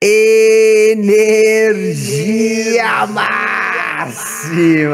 Energia máxima!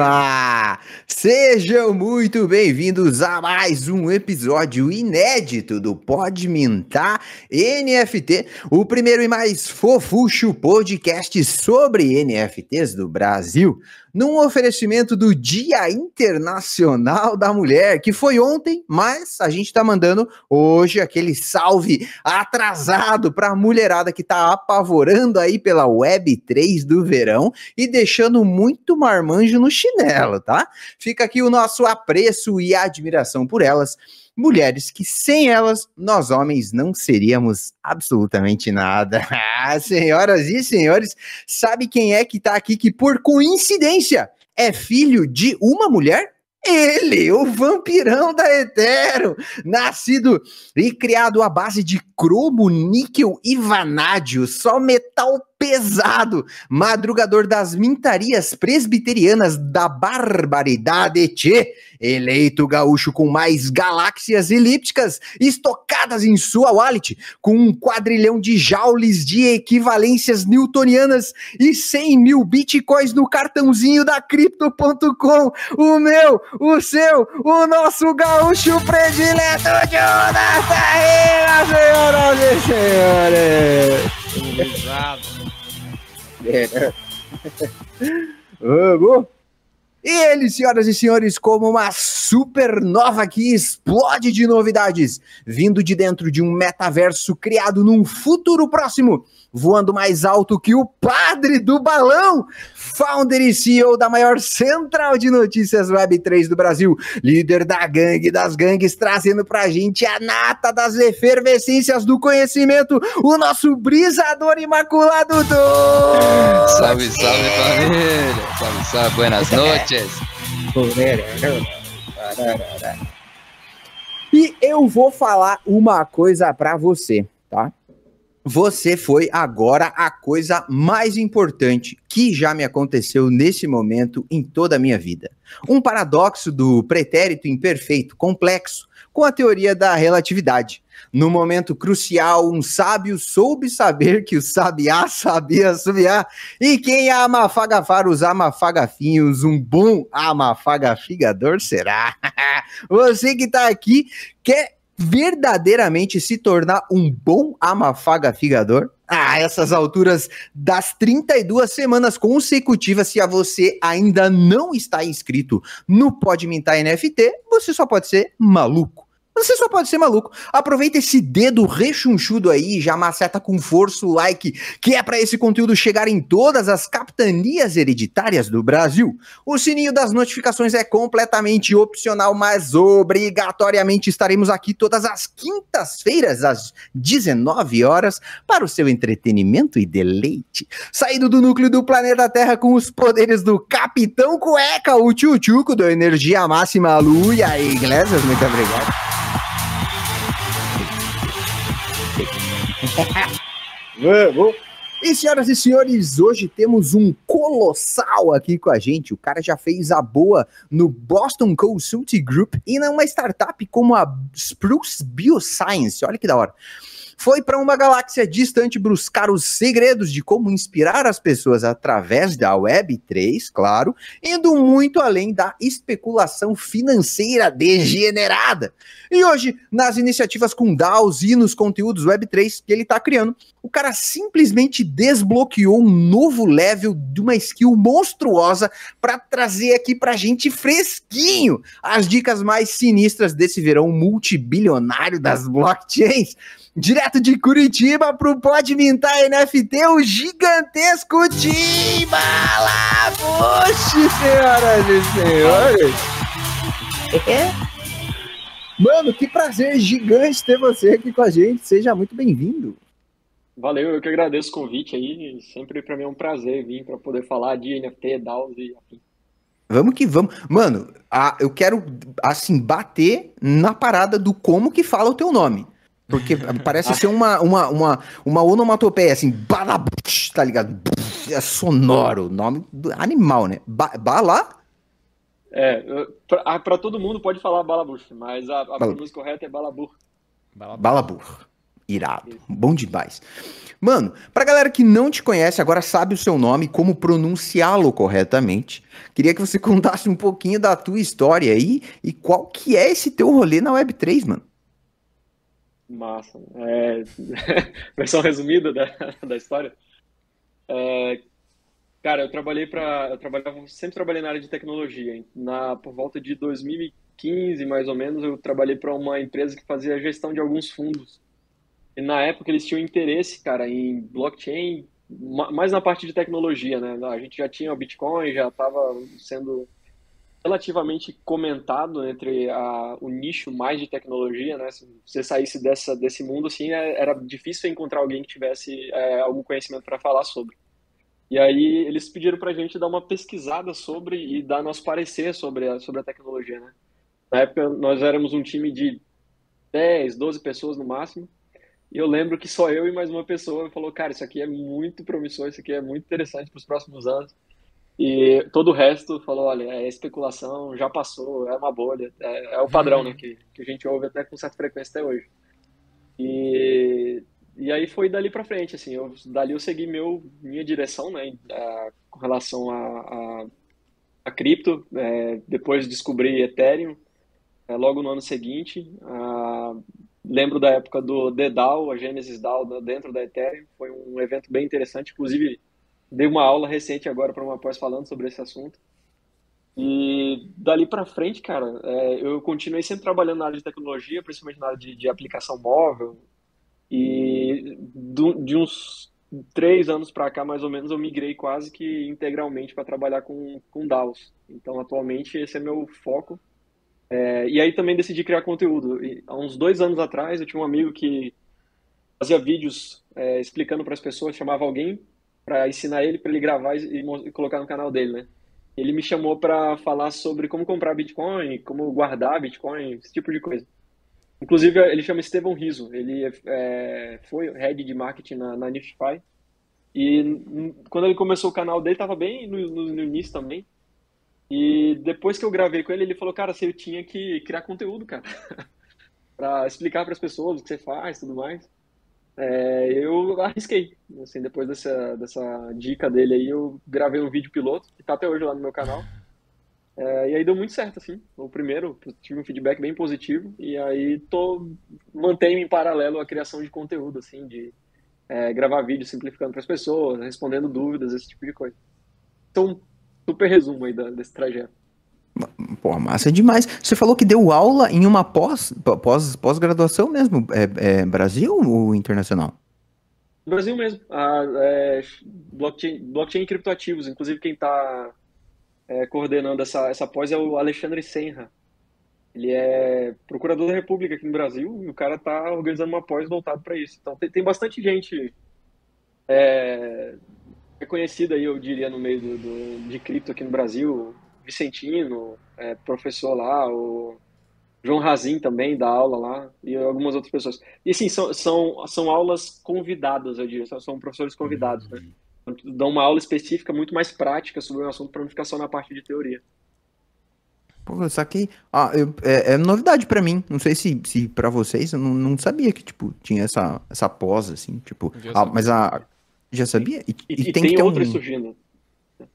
Sejam muito bem-vindos a mais um episódio inédito do Pode Mintar NFT, o primeiro e mais fofucho podcast sobre NFTs do Brasil num oferecimento do Dia Internacional da Mulher, que foi ontem, mas a gente tá mandando hoje aquele salve atrasado para a mulherada que tá apavorando aí pela Web 3 do verão e deixando muito marmanjo no chinelo, tá? Fica aqui o nosso apreço e admiração por elas mulheres que sem elas nós homens não seríamos absolutamente nada. Ah, senhoras e senhores, sabe quem é que tá aqui que por coincidência é filho de uma mulher? Ele, o vampirão da Etero, nascido e criado à base de cromo, níquel e vanádio, só metal pesado, madrugador das mintarias presbiterianas da barbaridade, tchê, eleito gaúcho com mais galáxias elípticas estocadas em sua wallet, com um quadrilhão de joules de equivalências newtonianas e 100 mil bitcoins no cartãozinho da Crypto.com, o meu, o seu, o nosso gaúcho predileto, Jonas Taíra, senhoras e senhores. É. Vamos! E ele, senhoras e senhores, como uma supernova que explode de novidades, vindo de dentro de um metaverso criado num futuro próximo, voando mais alto que o padre do balão, founder e CEO da maior central de notícias Web3 do Brasil, líder da gangue das gangues, trazendo pra gente a nata das efervescências do conhecimento, o nosso brisador imaculado do... Salve, salve família! Salve, salve, buenas noites! E eu vou falar uma coisa para você? Você foi agora a coisa mais importante que já me aconteceu nesse momento em toda a minha vida. Um paradoxo do pretérito imperfeito complexo com a teoria da relatividade. No momento crucial, um sábio soube saber que o sabiá sabia assobiar. E quem ama afagafar os amafagafinhos, um bom amafagafigador será. Você que tá aqui quer verdadeiramente se tornar um bom amafagafigador? Ah, essas alturas das 32 semanas consecutivas, se a você ainda não está inscrito no Pode Mintar NFT, você só pode ser maluco. Você só pode ser maluco. Aproveita esse dedo rechonchudo aí, já maceta com força o like, que é para esse conteúdo chegar em todas as capitanias hereditárias do Brasil. O sininho das notificações é completamente opcional, mas obrigatoriamente estaremos aqui todas as quintas-feiras às 19 horas para o seu entretenimento e deleite. Saído do núcleo do planeta Terra com os poderes do Capitão Cueca, o tchutchuco do Energia Máxima Lu e aí, Iglesias, muito obrigado. Vamos! E senhoras e senhores, hoje temos um colossal aqui com a gente. O cara já fez a boa no Boston Consulting Group e numa startup como a Spruce Bioscience. Olha que da hora foi para uma galáxia distante buscar os segredos de como inspirar as pessoas através da Web3, claro, indo muito além da especulação financeira degenerada. E hoje, nas iniciativas com DAOs e nos conteúdos Web3 que ele está criando, o cara simplesmente desbloqueou um novo level de uma skill monstruosa para trazer aqui para gente fresquinho as dicas mais sinistras desse verão multibilionário das blockchains direto de Curitiba pro Pode Mintar NFT, o gigantesco Tim Balabuche, senhoras e senhores. É. Mano, que prazer gigante ter você aqui com a gente. Seja muito bem-vindo. Valeu, eu que agradeço o convite aí. Sempre para mim é um prazer vir para poder falar de NFT, DAOs e afim. Vamos que vamos. Mano, a, eu quero, assim, bater na parada do como que fala o teu nome. Porque parece ser uma, uma, uma, uma onomatopeia, assim, balabush, tá ligado? É sonoro, nome do animal, né? Ba bala? É, pra, pra, todo mundo pode falar balabush, mas a, a pronúncia correta é balabur. Balabur. Irado. Bom demais. Mano, pra galera que não te conhece, agora sabe o seu nome, como pronunciá-lo corretamente, queria que você contasse um pouquinho da tua história aí e qual que é esse teu rolê na Web3, mano. Massa. É... Versão resumida da, da história. É... Cara, eu trabalhei para, eu trabalhava, sempre trabalhei na área de tecnologia. Na por volta de 2015, mais ou menos, eu trabalhei para uma empresa que fazia gestão de alguns fundos. E na época eles tinham interesse, cara, em blockchain, mais na parte de tecnologia, né? A gente já tinha o Bitcoin, já estava sendo relativamente comentado entre a, o nicho mais de tecnologia, né? Se você saísse dessa, desse mundo, assim, é, era difícil encontrar alguém que tivesse é, algum conhecimento para falar sobre. E aí eles pediram para a gente dar uma pesquisada sobre e dar nosso parecer sobre a, sobre a tecnologia, né? Na época nós éramos um time de 10, 12 pessoas no máximo, e eu lembro que só eu e mais uma pessoa falou, cara, isso aqui é muito promissor, isso aqui é muito interessante para os próximos anos. E todo o resto falou, olha, é especulação, já passou, é uma bolha, é, é o padrão, uhum. né, que, que a gente ouve até com certa frequência até hoje. E, e aí foi dali para frente, assim, eu, dali eu segui meu, minha direção, né, a, com relação a, a, a cripto, é, depois descobri Ethereum, é, logo no ano seguinte, a, Lembro da época do The DAO, a Genesis DAO dentro da Ethereum, foi um evento bem interessante, inclusive dei uma aula recente agora para uma pós falando sobre esse assunto. E dali para frente, cara, é, eu continuei sempre trabalhando na área de tecnologia, principalmente na área de, de aplicação móvel. E do, de uns três anos para cá, mais ou menos, eu migrei quase que integralmente para trabalhar com, com DAOs. Então, atualmente, esse é meu foco. É, e aí também decidi criar conteúdo. E, há uns dois anos atrás, eu tinha um amigo que fazia vídeos é, explicando para as pessoas, chamava alguém para ensinar ele, para ele gravar e, e, colocar no canal dele, né? Ele me chamou para falar sobre como comprar Bitcoin, como guardar Bitcoin, esse tipo de coisa. Inclusive, ele chama Estevão Riso. Ele é, foi head de marketing na, na. E quando ele começou o canal dele, estava bem no, no, no início também. E depois que eu gravei com ele, ele falou, cara, você tinha que criar conteúdo, cara, para explicar para as pessoas o que você faz, tudo mais. É, eu arrisquei, assim, depois dessa, dessa dica dele aí, eu gravei um vídeo piloto, que tá até hoje lá no meu canal. É, e aí deu muito certo, assim. O primeiro, tive um feedback bem positivo, e aí tô, mantenho em paralelo a criação de conteúdo, assim, de é, gravar vídeo simplificando para as pessoas, respondendo dúvidas, esse tipo de coisa. Então, super resumo aí desse trajeto. Pô, massa demais. Você falou que deu aula em uma pós, pós, pós-graduação mesmo, é, é, Brasil ou internacional? Brasil mesmo. Ah, é, blockchain, blockchain e criptoativos. Inclusive quem está é, coordenando essa, essa pós é o Alexandre Senra. Ele é procurador da República aqui no Brasil e o cara está organizando uma pós voltado para isso. Então tem, tem bastante gente é, reconhecido aí, eu diria, no meio do, do de cripto aqui no Brasil. Vicentino, é, professor lá, o João Razin também dá aula lá, e algumas outras pessoas. E assim, são, são, são aulas convidadas, eu diria, são professores convidados, né? Dão uma aula específica muito mais prática sobre o assunto para não ficar só na parte de teoria. Pô, eu saquei. Ah, eu, é, é, novidade para mim. Não sei se, se para vocês, eu não, não sabia que, tipo, tinha essa, essa pós, assim, tipo. Ah, mas a, já sabia? E, e, e tem, tem, que ter outras um... surgindo.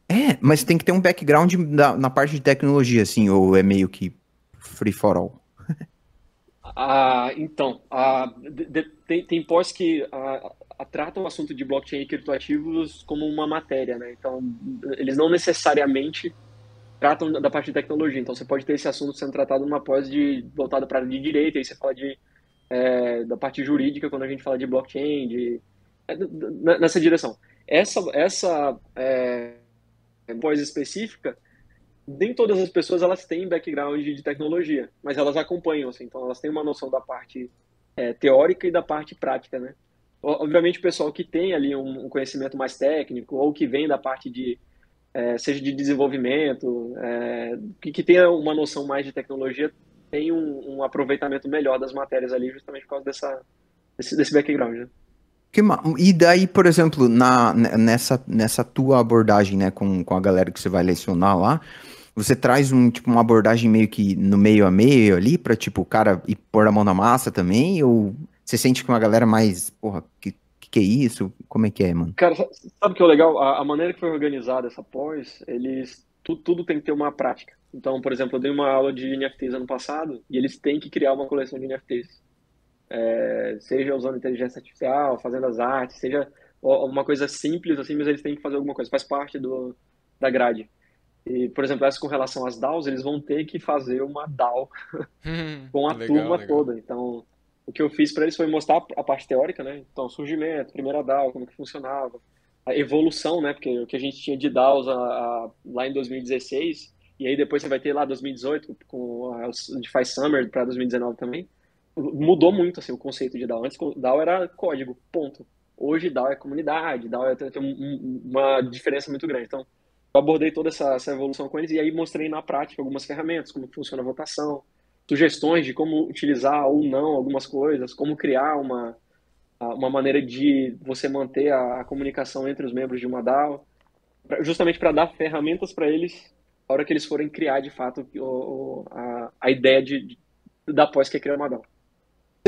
É, mas tem que ter um background na, na parte de tecnologia, assim, ou é meio que free for all? ah, então, ah, de, de, tem, pós que ah, tratam o assunto de blockchain e criptoativos como uma matéria, né? Então, eles não necessariamente tratam da parte de tecnologia. Então, você pode ter esse assunto sendo tratado numa pós de, voltada para a área de direito, aí você fala de, é, da parte jurídica, quando a gente fala de blockchain, de é, nessa direção. Essa, essa é, pós específica, nem todas as pessoas elas têm background de tecnologia, mas elas acompanham, assim, então elas têm uma noção da parte é, teórica e da parte prática, né? Obviamente o pessoal que tem ali um, um conhecimento mais técnico ou que vem da parte de é, seja de desenvolvimento, é, que, que tenha uma noção mais de tecnologia, tem um, um, aproveitamento melhor das matérias ali justamente por causa dessa, desse, desse background, né? E daí, por exemplo, na, nessa, nessa tua abordagem, né, com, com a galera que você vai lecionar lá, você traz um, tipo, uma abordagem meio que no meio a meio ali, pra, tipo, o cara ir pôr a mão na massa também, ou Você sente que uma galera mais, porra, que, que, é isso? Como é que é, mano? Cara, sabe o que é legal? A, a, maneira que foi organizada essa pós, eles. Tudo tem que ter uma prática. Então, por exemplo, eu dei uma aula de NFTs ano passado e eles têm que criar uma coleção de NFTs. É, seja usando inteligência artificial, fazendo as artes, seja uma coisa simples assim, mas eles têm que fazer alguma coisa, faz parte do, da grade. E, por exemplo, essa com relação às DAOs, eles vão ter que fazer uma DAO hum, com a legal, turma legal. toda. Então, o que eu fiz para eles foi mostrar a parte teórica, né? Então, surgimento, primeira DAO, como que funcionava, a evolução, né? Porque o que a gente tinha de DAOs a, a, lá em 2016, e aí depois você vai ter lá 2018 com a DeFi Summer para 2019 também, mudou muito assim o conceito de DAO. Antes DAO era código, ponto. Hoje DAO é comunidade, DAO é, tem uma diferença muito grande. Então, eu abordei toda essa, essa evolução com eles e aí mostrei na prática algumas ferramentas, como funciona a votação, sugestões de como utilizar ou não algumas coisas, como criar uma, uma maneira de você manter a, a comunicação entre os membros de uma DAO, justamente para dar ferramentas para eles na hora que eles forem criar de fato o, a, a ideia de, de, da pós que é criar uma DAO.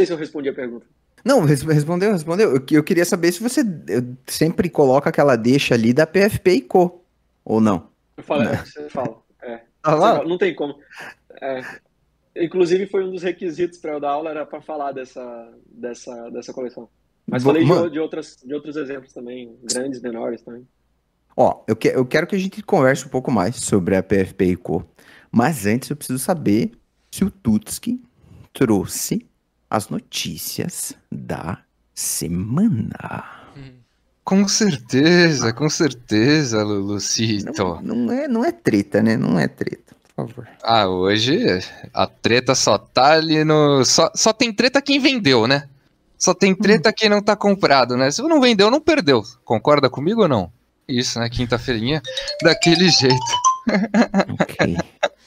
Não sei se eu respondi a pergunta. Não, respondeu, respondeu. Eu, eu queria saber se você sempre coloca aquela deixa ali da PFP e Co. Ou não? Eu falo, não. você fala. É. Ah, não tem como. É. Inclusive foi um dos requisitos para eu dar aula era para falar dessa, dessa, dessa coleção. Mas falei de, de, outras, de outros exemplos também, grandes, menores também. Ó, eu, que, eu quero que a gente converse um pouco mais sobre a PFP e Co. Mas antes eu preciso saber se o Tutski trouxe as notícias da semana. Com certeza, com certeza, Lucito. Não, não, é, não é treta, né? Não é treta, por favor. Ah, hoje a treta só tá ali no. Só, só tem treta quem vendeu, né? Só tem treta hum. quem não tá comprado, né? Se não vendeu, não perdeu. Concorda comigo ou não? Isso, né? Quinta-feirinha, daquele jeito. Ok.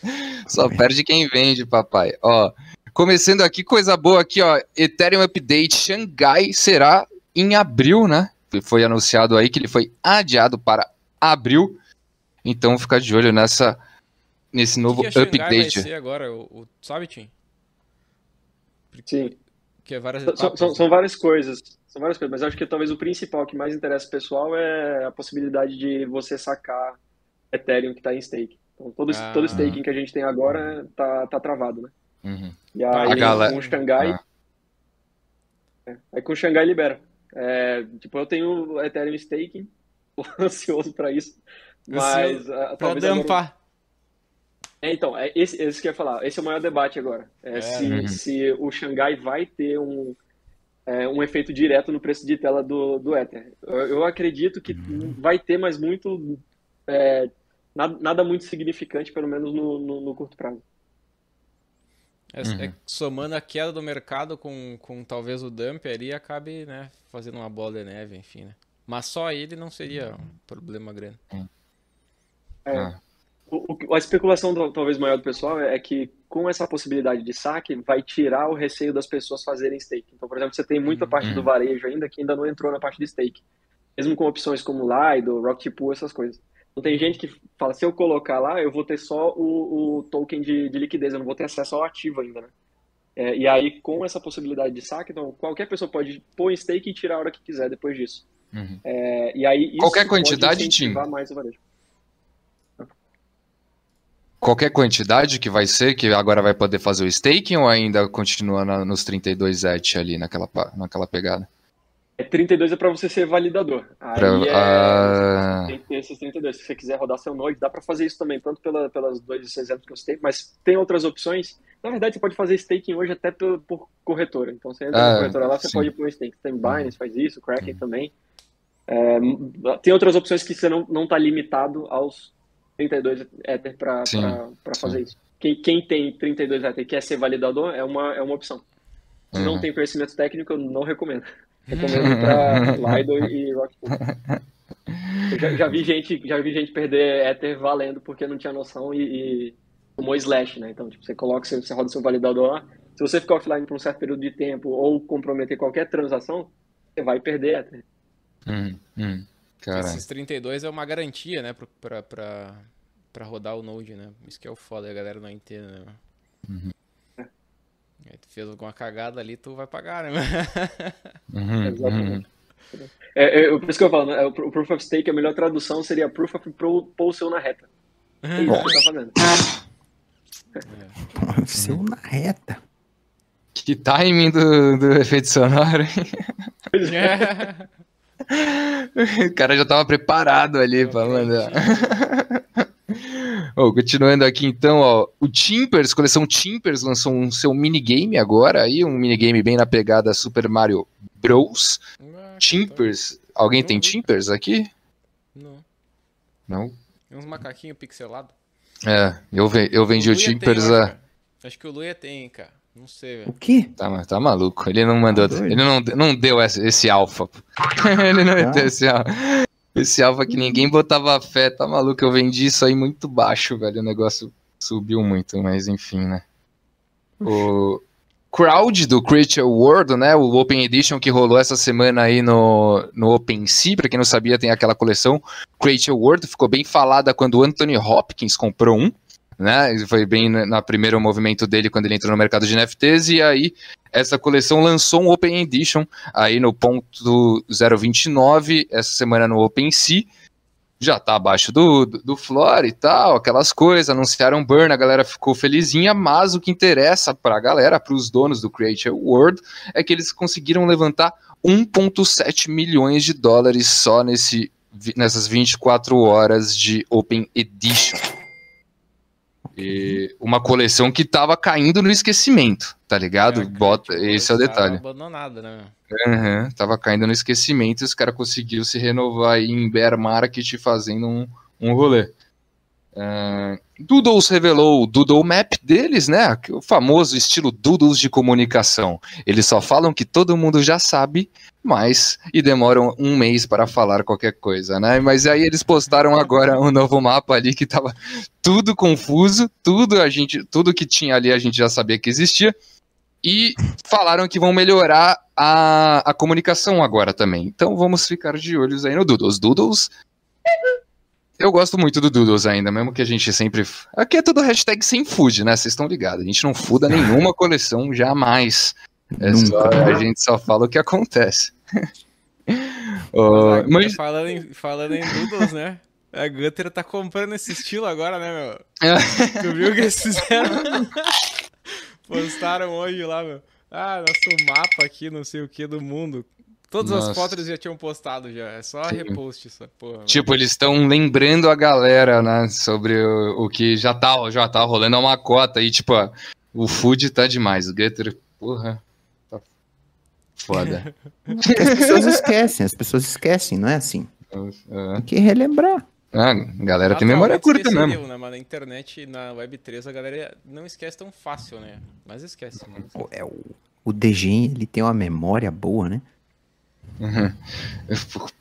Só perde quem vende, papai. Ó, Começando aqui, coisa boa aqui, ó. Ethereum Update Xangai será em abril, né? Foi anunciado aí que ele foi adiado para abril. Então fica de olho nessa nesse novo que que update. Vai ser agora, o, o sabe, Tim? Sim. Que é várias são, são, são, várias coisas. São várias coisas, mas acho que talvez o principal que mais interessa o pessoal é a possibilidade de você sacar Ethereum que está em stake. Então, todo, ah. todo staking que a gente tem agora tá, tá travado, né? Uhum. E aí a galera... com o Xangai. Ah. É, aí com o Xangai libera. É, tipo, eu tenho Ethereum Staking, tô ansioso para isso. Mas uh, pra dampar. Agora... É, então, é esse, esse que eu ia falar. Esse é o maior debate agora. É, é se, uhum. se o Xangai vai ter um, é, um efeito direto no preço de tela do, do Ether. Eu, eu acredito que uhum. vai ter, mas muito. É, nada, nada, muito significante, pelo menos no, no, no curto prazo. É, é uhum. é, somando a queda do mercado com, com talvez o dump ali, acabe né, fazendo uma bola de neve, enfim, né? Mas só ele não seria um problema grande. É, ah. o, a especulação talvez maior do pessoal é, é que com essa possibilidade de saque vai tirar o receio das pessoas fazerem stake. Então, por exemplo, você tem muita parte do uhum. varejo ainda que ainda não entrou na parte de stake. Mesmo com opções como Lido, Rocket Pool, essas coisas. Então tem gente que fala, se eu colocar lá, eu vou ter só o, o token de, de, liquidez, eu não vou ter acesso ao ativo ainda, né? É, e aí, com essa possibilidade de saque, então qualquer pessoa pode pôr em stake e tirar a hora que quiser depois disso. Uhum. É, e aí, qualquer quantidade, Tim? mais o varejo. Qualquer quantidade que vai ser, que agora vai poder fazer o staking ou ainda continua na, nos 32 ETH ali naquela, naquela pegada? É 32 é para você ser validador. Aí pra, é, uh... tem que ter esses 32. Se você quiser rodar seu Node, dá para fazer isso também, tanto pela, pelas dois exemplos que eu citei, mas tem outras opções. Na verdade, você pode fazer staking hoje até por, por corretora. Então, você entra ah, na corretora lá, você sim. pode ir para um staking. Tem Binance, faz isso, Kraken uhum. também. É, tem outras opções que você não, não tá limitado aos 32 Ether para fazer isso. Quem, quem tem 32 Ether e quer ser validador é uma, é uma opção. Se uhum. não tem conhecimento técnico, eu não recomendo. Recomendo para Lido e Rockpool. Já, já, vi gente, já vi gente perder Ether valendo porque não tinha noção e, e tomou slash, né? Então, tipo, você coloca, você, você roda seu validador lá. Se você ficar offline por um certo período de tempo ou comprometer qualquer transação, você vai perder Ether. Hum, hum, Esses 32 é uma garantia, né, pra, pra, pra rodar o Node, né? Isso que é o foda, a galera não entende, né? Uhum. Fez alguma cagada ali, tu vai pagar, né? Uhum, Exatamente. É, é, por isso que eu falo, né? o Proof of Stake, a melhor tradução seria Proof of Pôr o seu na reta. É isso que você tá fazendo. Pô, seu na reta. Que timing do, do efeito sonoro, hein? O cara já tava preparado ali pra mandar. Continuando aqui então, ó, o Timpers, coleção Timpers lançou um seu minigame agora aí, um minigame bem na pegada Super Mario Bros. Ah, Timpers, alguém tem Timpers aqui? Não. Não? Tem uns macaquinhos pixelados. É, eu, ve- eu vendi o Luia tem, Timpers eu a... acho. Que o Luia tem, cara. Não sei, O velho. quê? Tá, tá maluco. Ele não mandou. Tá ele não, não deu esse, esse alfa. ele não Ah. deu esse alfa. Esse alfa que ninguém botava fé. Tá maluco? Eu vendi isso aí muito baixo, velho. O negócio subiu muito, mas enfim, né? O Crowd do Creature World, né? O Open Edition que rolou essa semana aí no, no OpenSea. Pra quem não sabia, tem aquela coleção Creature World. Ficou bem falada quando o Anthony Hopkins comprou um né? Foi bem na- primeiro movimento dele quando ele entrou no mercado de NFTs e aí essa coleção lançou um Open Edition aí no ponto 029 essa semana no OpenSea. Já tá abaixo do, do, do floor e tal, aquelas coisas, anunciaram burn, a galera ficou felizinha, mas o que interessa pra galera, pros donos do Creature World, é que eles conseguiram levantar 1.7 milhões de dólares só nesse, nessas 24 horas de Open Edition. E uma coleção que tava caindo no esquecimento, tá ligado? É, Bota, tipo, esse é o tava detalhe. Abandonada, né? Uhum, tava caindo no esquecimento e os caras conseguiram se renovar aí em bear market fazendo um, um rolê. Ah, Doodles revelou o Doodle Map deles, né? O famoso estilo Doodles de comunicação. Eles só falam que todo mundo já sabe, mas e demoram um mês para falar qualquer coisa, né? Mas aí eles postaram agora um novo mapa ali que tava tudo confuso, tudo a gente, tudo que tinha ali a gente já sabia que existia. E falaram que vão melhorar a, a comunicação agora também. Então vamos ficar de olhos aí no Doodles. Doodles. Eu gosto muito do Doodles ainda, mesmo que a gente sempre. Aqui é tudo hashtag sem food, né? Vocês estão ligados. A gente não fuda nenhuma coleção, jamais. É só- a gente só fala o que acontece. Mas, mas falando, em, falando em Doodles, né? A Gutter tá comprando esse estilo agora, né, meu? Tu viu o que eles fizeram? Postaram hoje lá, meu. Ah, nosso mapa aqui, não sei o que, do mundo. Todas Nossa. as fotos eles já tinham postado já. É só Sim. repost essa porra. Tipo, eles estão lembrando a galera, né, sobre o, o que já tá, já tá rolando, é uma cota aí, tipo, ó, o food tá demais, o Gutter, porra, tá foda. As pessoas esquecem, as pessoas esquecem, não é assim. É. Tem que relembrar. Ah, a galera tem memória Atualmente curta esqueceriam, mesmo. Né? Mas na internet na Web3 a galera não esquece tão fácil, né? Mas esquece. Mano. O- É, o, o DG, ele tem uma memória boa, né?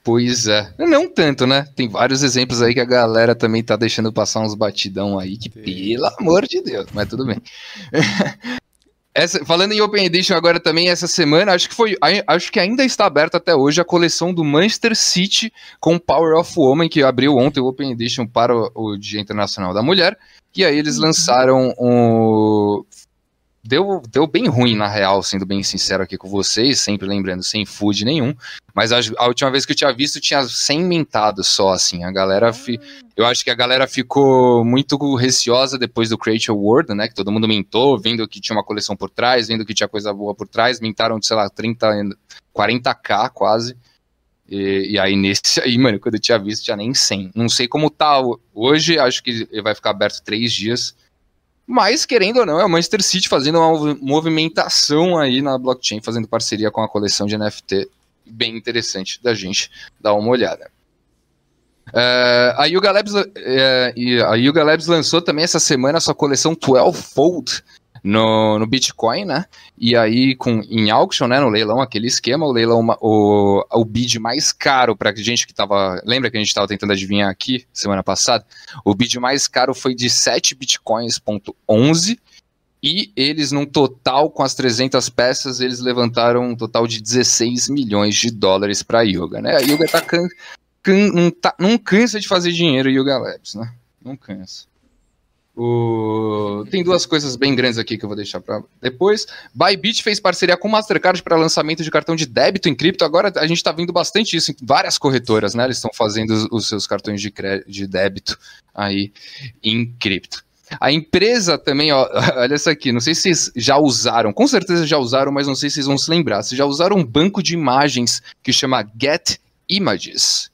Pois é. Não tanto, né? Tem vários exemplos aí que a galera também tá deixando passar uns batidão aí que, Sim. pelo amor de Deus, mas tudo bem. Essa- falando em Open Edition agora também, essa semana, acho que foi. Acho que ainda está aberta até hoje a coleção do Manchester City com Power of Woman, que abriu ontem o Open Edition para o, o Dia Internacional da Mulher. E aí eles lançaram o. Deu, deu bem ruim, na real, sendo bem sincero aqui com vocês, sempre lembrando, sem food nenhum. Mas a, a última vez que eu tinha visto tinha 100 mentados só, assim. A galera. Fi, eu acho que a galera ficou muito receosa depois do Creature World, né? Que todo mundo mentou, vendo que tinha uma coleção por trás, vendo que tinha coisa boa por trás. Mentaram sei lá, 30, 40k quase. E, e aí, nesse aí, mano, quando eu tinha visto, tinha nem 100. Não sei como tá hoje, acho que vai ficar aberto três dias. Mas, querendo ou não, é o Manchester City fazendo uma movi- movimentação aí na blockchain, fazendo parceria com a coleção de NFT. Bem interessante da gente dar uma olhada. É, a, Yuga Labs, e a Yuga Labs lançou também essa semana a sua coleção 12-Fold no, no Bitcoin, né? E aí, com, em auction, né? No leilão, aquele esquema, o leilão, o, o bid mais caro para gente que tava. Lembra que a gente estava tentando adivinhar aqui semana passada? O bid mais caro foi de 7 bitcoins,11 e eles, num total, com as 300 peças, eles levantaram um total de 16 milhões de dólares para a Yuga, né? A Yuga tá, can, can- não, tá- não cansa de fazer dinheiro, Yuga Labs, né? Não cansa. O... Tem duas coisas bem grandes aqui que eu vou deixar para depois. Bybit fez parceria com Mastercard para lançamento de cartão de débito em cripto. Agora a gente está vendo bastante isso em várias corretoras, né? Eles estão fazendo os, seus cartões de, crédito, de débito aí em cripto. A empresa também, ó, olha essa aqui, não sei se vocês já usaram, com certeza já usaram, mas não sei se vocês vão se lembrar. Vocês já usaram um banco de imagens que chama Get Images?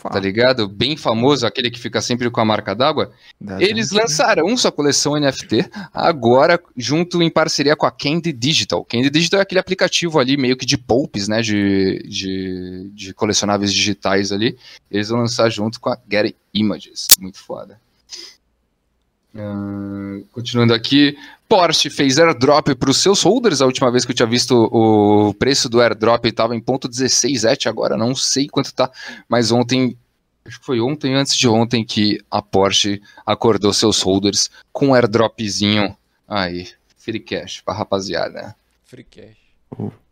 Fala. tá ligado? Bem famoso, aquele que fica sempre com a marca d'água. Eles gente, lançaram sua coleção NFT agora, junto em parceria com a Candy Digital. Candy Digital é aquele aplicativo ali, meio que de poups, né? De, de, de colecionáveis digitais ali. Eles vão lançar junto com a Get Images. Muito foda. Uh, continuando aqui, Porsche fez airdrop para os seus holders. A última vez que eu tinha visto o preço do airdrop estava em ponto 16 et, agora não sei quanto tá, mas ontem, acho que foi ontem antes de ontem que a Porsche acordou seus holders com um airdropzinho aí, free cash para rapaziada. Free cash.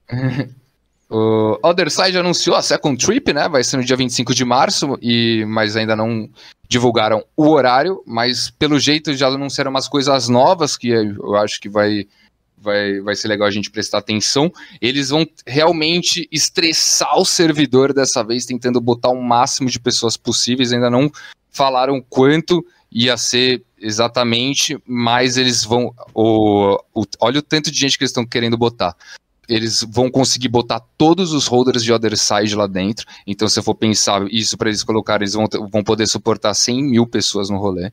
O Other Side anunciou a Second Trip, né? Vai ser no dia 25 de março, e, mas ainda não divulgaram o horário, mas pelo jeito já anunciaram umas coisas novas que eu acho que vai, vai, vai ser legal a gente prestar atenção. Eles vão realmente estressar o servidor dessa vez, tentando botar o máximo de pessoas possíveis. Ainda não falaram quanto ia ser exatamente, mas eles vão. O, o, olha o tanto de gente que eles estão querendo botar eles vão conseguir botar todos os holders de Other Side lá dentro. Então, se eu for pensar isso para eles colocarem, eles vão, vão poder suportar 100 mil pessoas no rolê.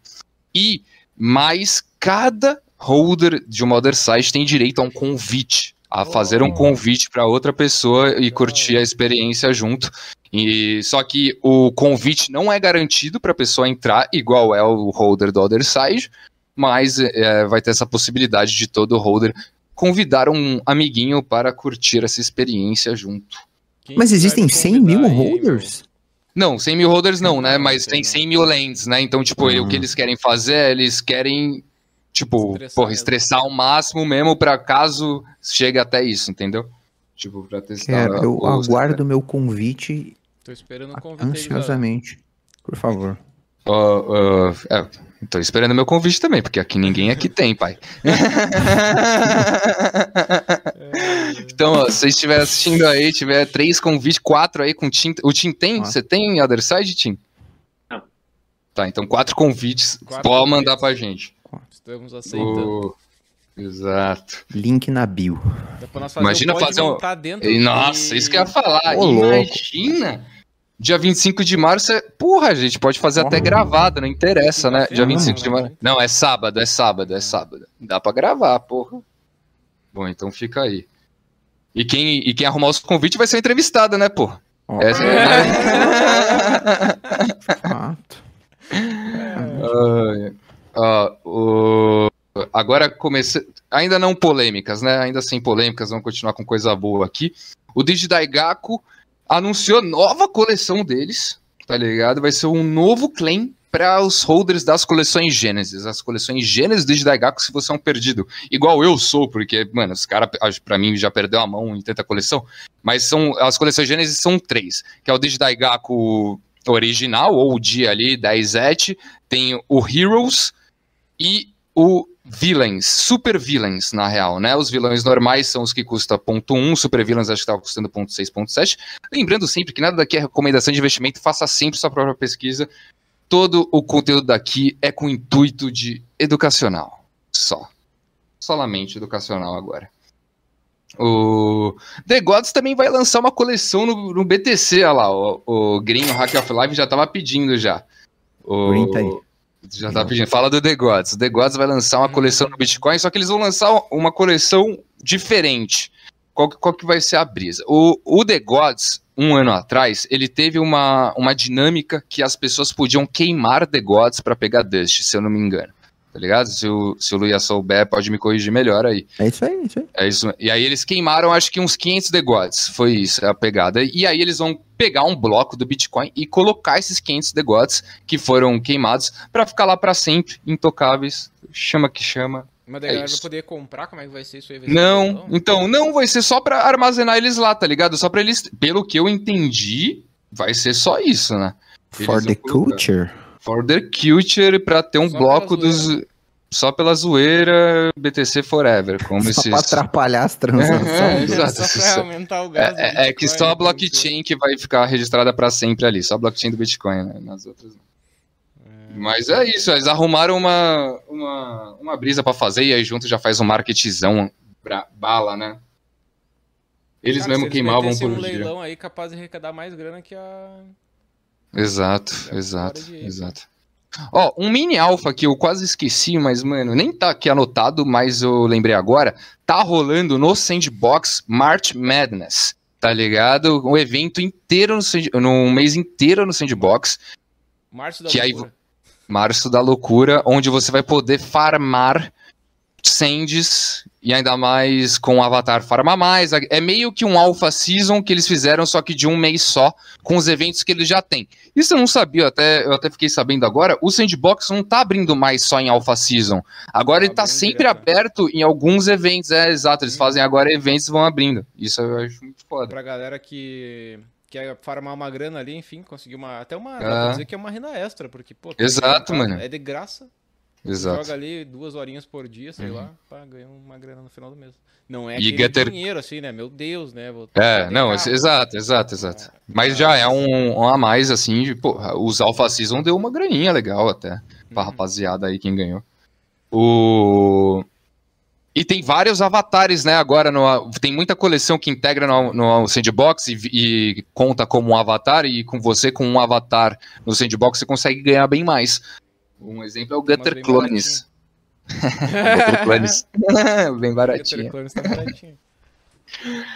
E mais cada holder de uma Other Side tem direito a um convite, a fazer um oh. convite para outra pessoa e curtir a experiência junto. E só que o convite não é garantido para a pessoa entrar, igual é o holder do Other Side, mas é, vai ter essa possibilidade de todo holder convidar um amiguinho para curtir essa experiência junto. Quem Mas existem 100 mil holders? Não, 100 mil holders não, né? Mas tem 100 mil lands, né? Então, tipo, uhum. o que eles querem fazer, é, eles querem, tipo, estressar porra, estressar ao máximo mesmo para caso chegue até isso, entendeu? Tipo, pra testar. Quero, eu aguardo meu convite. Tô esperando o convite. Ansiosamente. Por favor. Uh, uh, é, Tô esperando meu convite também, porque aqui ninguém aqui tem, pai. então, ó, se você estiver assistindo aí, tiver três convites, quatro aí com Tim. O Tim tem? Você tem Other Side, Tim? Não. Tá, então quatro convites. Quatro pode convites. mandar pra gente. Estamos aceitando. O... Exato. Link na bio. Fazer Imagina fazer um. Nossa, de... isso que eu ia falar. Ô, Imagina. Dia 25 de março é. Porra, a gente pode fazer até gravada, não interessa, né? Dia 25 de março. Não, é sábado, é sábado, é sábado. Dá pra gravar, porra. Bom, então fica aí. E quem, e quem arrumar os convites vai ser entrevistado, né, porra? Oh. Essa é... Fato. uh, uh, uh, agora comecei. Ainda não polêmicas, né? Ainda sem polêmicas, vamos continuar com coisa boa aqui. O Digidaigaku anunciou nova coleção deles, tá ligado? Vai ser um novo claim para os holders das coleções Gênesis. As coleções Gênesis de Daigaku, se você é um perdido. Igual eu sou, porque, mano, os caras, para mim, já perdeu a mão em tanta coleção. Mas são as coleções Gênesis são três, que é o Digidaigaku original, ou o dia ali, 10 et, tem o Heroes e o villains, super villains, na real, né? Os vilões normais são os que custam ponto .1, super villains acho que estava custando ponto .6, ponto .7. Lembrando sempre que nada daqui é recomendação de investimento, faça sempre sua própria pesquisa. Todo o conteúdo daqui é com intuito de educacional, só. Solamente educacional agora. O The Gods também vai lançar uma coleção no, no BTC, olha lá, o, o Green, o Hack of Life já tava pedindo já. O, Green tá aí. Já tá pedindo. Fala do The Gods. O The Gods vai lançar uma coleção no Bitcoin, só que eles vão lançar uma coleção diferente. Qual, qual que vai ser a brisa? O, o The Gods, um ano atrás, ele teve uma, uma dinâmica que as pessoas podiam queimar The Gods para pegar Dust, se eu não me engano tá ligado? Se o, se o Luia souber, pode me corrigir melhor aí. É isso aí, é isso aí. É isso. E aí eles queimaram, acho que uns 500 The Gods, foi isso, a pegada. E aí eles vão pegar um bloco do Bitcoin e colocar esses 500 The Gods que foram queimados para ficar lá para sempre, intocáveis, chama que chama. Mas daí é vai poder comprar, como é que vai ser isso aí? Não, então, não, vai ser só para armazenar eles lá, tá ligado? Só para eles, pelo que eu entendi, vai ser só isso, né? Eles For the culture? For the culture, pra ter um Só bloco dos. Só pela zoeira, BTC Forever. Como Só esses... pra atrapalhar as transações. É, exato. Só pra aumentar o É, é- é que só a blockchain que vai ficar registrada pra sempre ali, só a blockchain do Bitcoin, né? Nas outras não. Mas é isso, eles arrumaram uma, uma, uma brisa pra fazer e aí junto já faz um marketzão bala, né? Eles Cara, mesmo queimavam por um dia. leilão aí capaz de arrecadar mais grana que a. Exato, É exato, exato. Ó, um mini alpha que eu quase esqueci, mas, mano, nem tá aqui anotado, mas eu lembrei agora. Tá rolando no Sandbox March Madness, tá ligado? Um evento inteiro no, num mês inteiro no Sandbox, Março da Que aí loucura. Março da Loucura, onde você vai poder farmar sands e ainda mais com o Avatar Farma Mais. É meio que um Alpha Season que eles fizeram, só que de um mês só, com os eventos que eles já têm. Isso eu não sabia, eu até, eu até fiquei sabendo agora. O Sandbox não tá abrindo mais só em Alpha Season. Agora Tá ele tá abrindo sempre direto, né? aberto em alguns eventos. É, exato, eles Hum. fazem agora eventos e vão abrindo. Isso eu acho muito foda. Pra galera que quer farmar uma grana ali, enfim, conseguir uma. Até uma. Ah. dizer que é uma renda extra, porque, pô. tá Exato, em casa, mano. É de graça. Exato. Uhum. Joga ali duas horinhas por dia, sei lá, pra ganhar uma grana no final do mês. Não é E Getter- dinheiro, assim, né? Meu Deus, né? Vou É, não, carro. exato, exato, exato. Ah, Mas já é um, um a mais, assim, de, pô, os Alpha Season deu uma graninha legal até, pra Uhum. rapaziada aí quem ganhou. O... E tem vários avatares, né, agora, no, tem muita coleção que integra no, no Sandbox e, e conta como um avatar, e com você com um avatar no Sandbox você consegue ganhar bem mais. Um exemplo é o Gutter bem Clones. Gutter Clones. bem baratinho. Clones tá baratinho.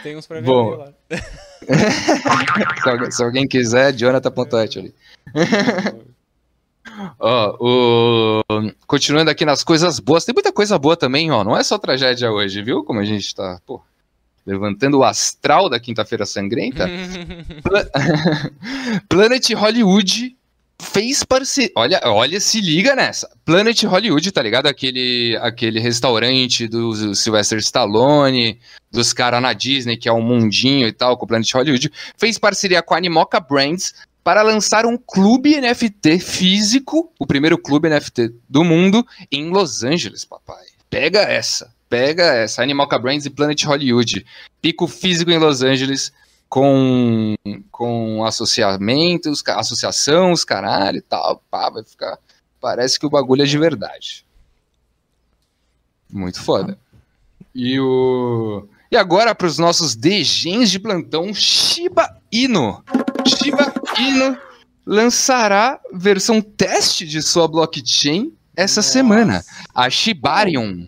Tem uns pra vender Bom. lá. Se alguém, se alguém quiser, Jonathan.et ali. Ó, o... Continuando aqui nas coisas boas, tem muita coisa boa também, ó. Não é só tragédia hoje, viu? Como a gente tá, pô, levantando o astral da quinta-feira sangrenta. Pla- Planet Hollywood fez parceria. Olha, olha, se liga nessa. Planet Hollywood, tá ligado? Aquele, aquele restaurante do Sylvester Stallone, dos caras na Disney, que é um mundinho e tal, com o Planet Hollywood, fez parceria com a Animoca Brands para lançar um clube NFT físico, o primeiro clube NFT do mundo, em Los Angeles, papai. Pega essa, pega essa. Animoca Brands e Planet Hollywood. Pico físico em Los Angeles, com, com associamentos, associação, os caralho e tal. Pá, vai ficar. Parece que o bagulho é de verdade. Muito foda. E o. E agora para os nossos DGs de plantão, Shiba Inu. Shiba Inu lançará versão teste de sua blockchain essa Nossa. semana, a Shibarium.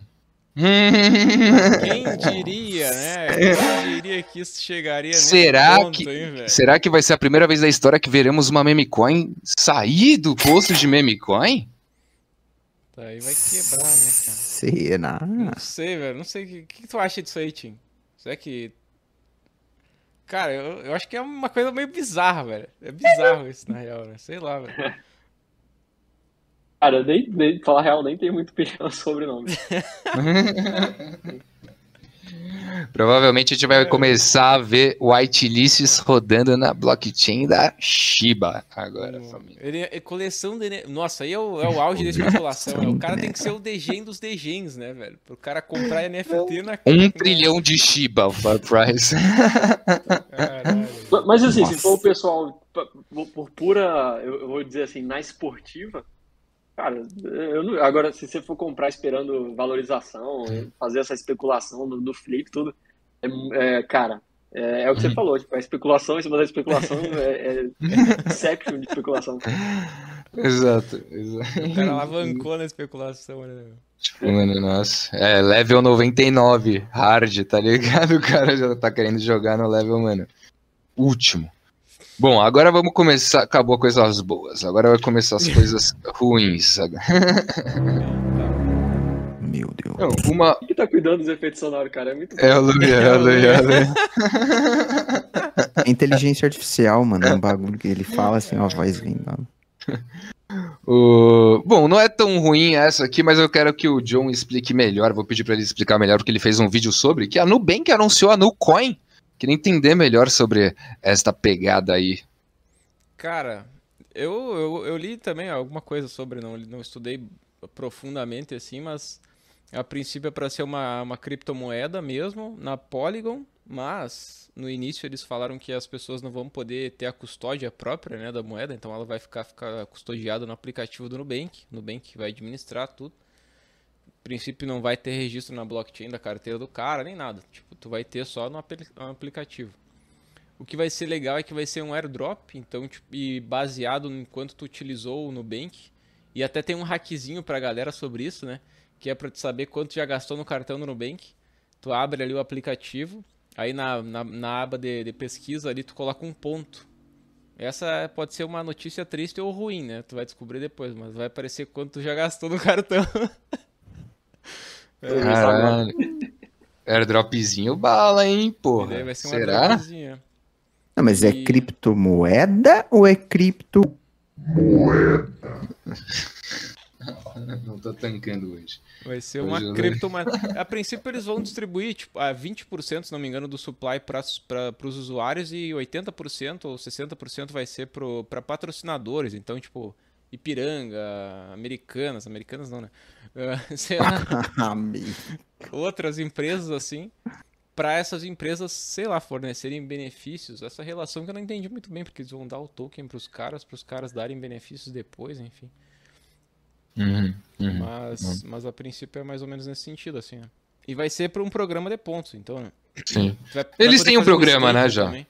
Quem diria, né? Quem diria que isso chegaria nesse Será ponto, que- hein, velho? Será que vai ser a primeira vez da história que veremos uma meme coin sair do posto de meme coin? Tá, aí vai quebrar, né, cara? Será? Não sei, velho. Não sei. O que, que tu acha disso aí, Tim? Será que. Cara, eu, eu acho que é uma coisa meio bizarra, velho. É bizarro isso, na real, né? Sei lá, velho. Cara, eu nem, nem, falar real, nem tenho muito opinião sobre o nome. Provavelmente a gente vai começar a ver whitelists rodando na blockchain da Shiba agora, família. Ele é coleção de. Nossa, aí é o, é o auge da especulação. né? O cara tem que ser o degen dos degens, né, velho? Pro cara comprar NFT na. Um na- trilhão de Shiba o price. Caralho. Mas- assim, Nossa. se for o pessoal por pura, eu vou dizer assim, na esportiva, cara, eu não- agora se você for comprar esperando valorização, fazer essa especulação do, do flip, tudo, é, é, cara, é, é o que você falou, tipo, a especulação em cima da especulação é, é inception de especulação. exato, exato. O cara alavancou na especulação, né? Tipo, mano, nossa. É, level 99, hard, tá ligado? O cara já tá querendo jogar no level, mano. Último. Bom, agora vamos começar. Acabou coisas boas. Agora vai começar as coisas ruins. Meu Deus. Não, uma. Quem que tá cuidando dos efeitos sonoros, cara? É muito É o Luia, é o Luia, é o Luia. É inteligência artificial, mano. É um bagulho que ele fala assim, ó, a voz vindo. ó. O... Bom, não é tão ruim essa aqui, mas eu quero que o John explique melhor. Vou pedir pra ele explicar melhor, porque ele fez um vídeo sobre que a Nubank anunciou a Nucoin. Queria entender melhor sobre esta pegada aí. Cara, Eu, eu, eu li também alguma coisa sobre, não, não estudei profundamente assim, mas a princípio é para ser uma, uma criptomoeda mesmo, na Polygon, mas no início eles falaram que as pessoas não vão poder ter a custódia própria né, da moeda, então ela vai ficar, ficar custodiada no aplicativo do Nubank, Nubank vai administrar tudo. Princípio não vai ter registro na blockchain da carteira do cara, nem nada. Tipo, tu vai ter só no, aplicativo. O que vai ser legal é que vai ser um airdrop, então, tipo, e baseado em quanto tu utilizou o Nubank. E até tem um hackzinho pra galera sobre isso, né? Que é pra tu saber quanto já gastou no cartão do Nubank. Tu abre ali o aplicativo, aí na, na, na aba de, de pesquisa ali tu coloca um ponto. Essa pode ser uma notícia triste ou ruim, né? Tu vai descobrir depois, mas vai aparecer quanto tu já gastou no cartão. É, Caralho. Airdropzinho bala, hein, porra. Vai ser um Será? Não, mas é e... é criptomoeda ou é cripto. Não tô tancando hoje. Vai ser uma hoje criptomoeda. A princípio eles vão distribuir tipo, a 20%, se não me engano, do supply para os usuários e 80% ou 60% vai ser para patrocinadores. Então, tipo, Ipiranga, Americanas, Americanas não, né? Uh, sei lá. outras empresas assim, para essas empresas, sei lá, fornecerem benefícios. Essa relação que eu não entendi muito bem, porque eles vão dar o token para os caras, para os caras darem benefícios depois, enfim. Uhum, uhum, mas, uhum. mas a princípio é mais ou menos nesse sentido, assim. Né? E vai ser para um programa de pontos, então. Né? Sim. Vai, Eles têm um programa, né, já. Também.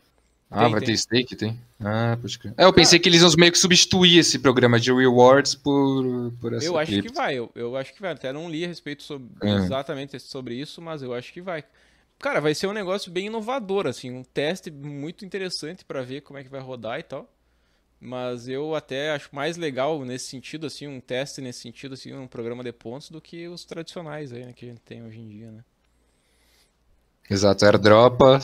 Ah, tem, vai tem. ter stake? Tem. Ah, pode crer. É, eu pensei ah, que eles iam meio que substituir esse programa de rewards por, por essa Eu acho cripto. que vai, eu, eu acho que vai. Até não li a respeito sobre, é. exatamente sobre isso, mas eu acho que vai. Cara, vai ser um negócio bem inovador, assim, um teste muito interessante para ver como é que vai rodar e tal. Mas eu até acho mais legal nesse sentido, assim, um teste nesse sentido, assim, um programa de pontos do que os tradicionais aí, né, que a gente tem hoje em dia, né? Exato, airdropa,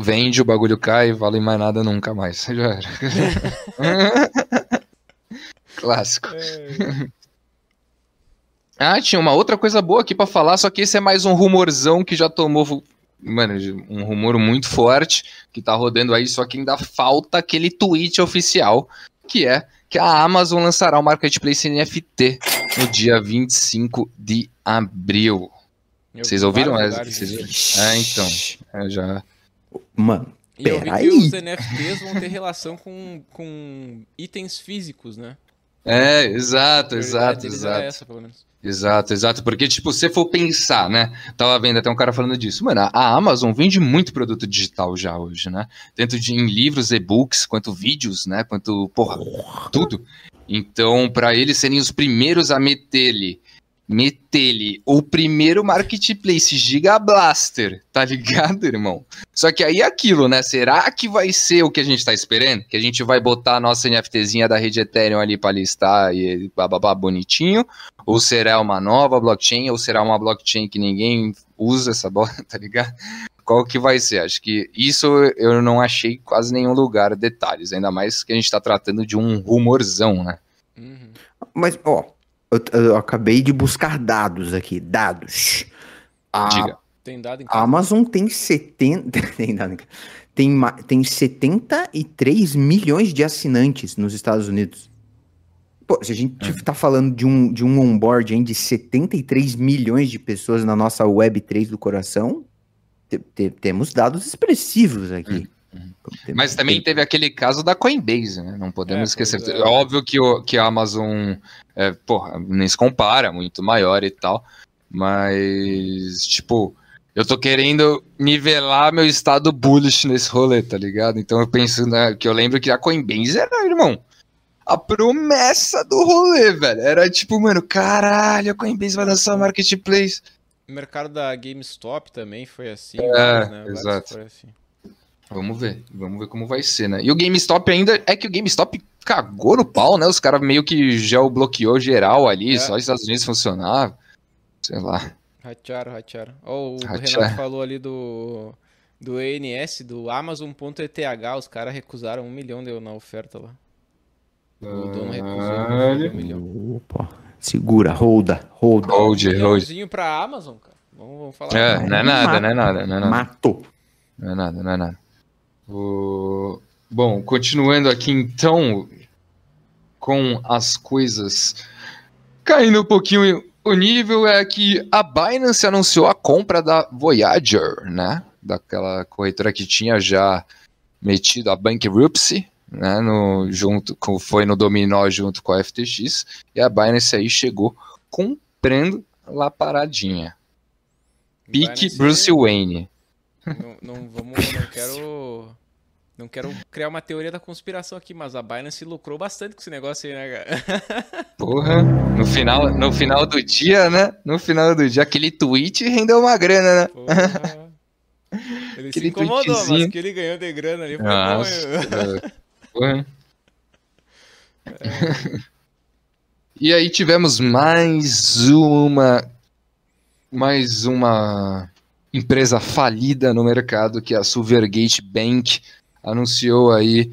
vende, o bagulho cai, vale mais nada nunca mais. Já era. Clássico. É... ah, tinha uma outra coisa boa aqui para falar, só que esse é mais um rumorzão que já tomou, mano, um rumor muito forte que tá rodando aí, só que ainda falta aquele tweet oficial, que é que a Amazon lançará o marketplace NFT no dia 25 de abril. Vocês ouviram? É, vocês... é, então. É, já. Mano. E eu vi que os NFTs vão ter relação com, com itens físicos, né? É, exato, exato, exato. Essa, pelo menos. Exato, exato, porque, tipo, se for pensar, né? Tava vendo até um cara falando disso. Mano, a Amazon vende muito produto digital já hoje, né? Tanto de, em livros, e-books, quanto vídeos, né? Quanto, porra, tudo. Então, para eles serem os primeiros a meter-lhe meter-lhe o primeiro marketplace Giga Blaster, tá ligado, irmão? Só que aí é aquilo, né? Será que vai ser o que a gente tá esperando? Que a gente vai botar a nossa NFTzinha da rede Ethereum ali pra listar e bababá bonitinho? Ou será uma nova blockchain? Ou será uma blockchain que ninguém usa essa bola, tá ligado? Qual que vai ser? Acho que isso eu não achei quase nenhum lugar detalhes, ainda mais que a gente tá tratando de um rumorzão, né? Uhum. Mas, ó, eu, eu, acabei de buscar dados aqui. Dados. A, Diga. Tem dado em A Amazon tem 70. tem, dado tem, tem 73 milhões de assinantes nos Estados Unidos. Pô, se a gente é. tá falando de um, de um onboard hein, de 73 milhões de pessoas na nossa Web 3 do coração, te, te, temos dados expressivos aqui. É. Uhum. Mas também teve aquele caso da Coinbase, né? Não podemos é, esquecer. É. Óbvio que, o, que a Amazon, é, porra, nem se compara, muito maior e tal. Mas, tipo, eu tô querendo nivelar meu estado bullish nesse rolê, tá ligado? Então eu penso né, que eu lembro que a Coinbase era, irmão, a promessa do rolê, velho. Era tipo, mano, caralho, a Coinbase vai lançar marketplace. O mercado da GameStop também foi assim. É, né? exato. Foi assim. Vamos ver, vamos ver como vai ser, né? E o GameStop ainda é que o GameStop cagou no pau, né? Os caras meio que já o bloqueou geral ali, é. só os Estados Unidos funcionava. Sei lá. Ratearam, ratearam. Oh, o Renato falou ali do do ENS, do Amazon.eth, os caras recusaram um milhão de, na oferta lá. O dono recusou um milhão. Opa. Segura, holda, holda. Hold, um hold. pra Amazon, cara. Vamos, vamos falar. É, não é nada, não é nada, não é nada. Matou. Não é nada, não é nada. O... Bom, continuando aqui então. com as coisas caindo um pouquinho o nível é que a Binance anunciou a compra da Voyager, né? Daquela corretora que tinha já metido a Bankruptcy, né? No, junto com, foi no dominó junto com a FTX. E a Binance aí chegou comprando lá paradinha. Pique Bruce Wayne. Não, não vamos, não quero. Não quero criar uma teoria da conspiração aqui, mas a Binance lucrou bastante com esse negócio aí, né, cara? Porra, no final, no final do dia, né? No final do dia, aquele tweet rendeu uma grana, né? Porra. Ele se Aquele incomodou, mas tweetzinho. o que ele ganhou de grana ali foi Nossa, bom. é, porra. E aí tivemos mais uma mais uma empresa falida no mercado que é a Silvergate Bank anunciou aí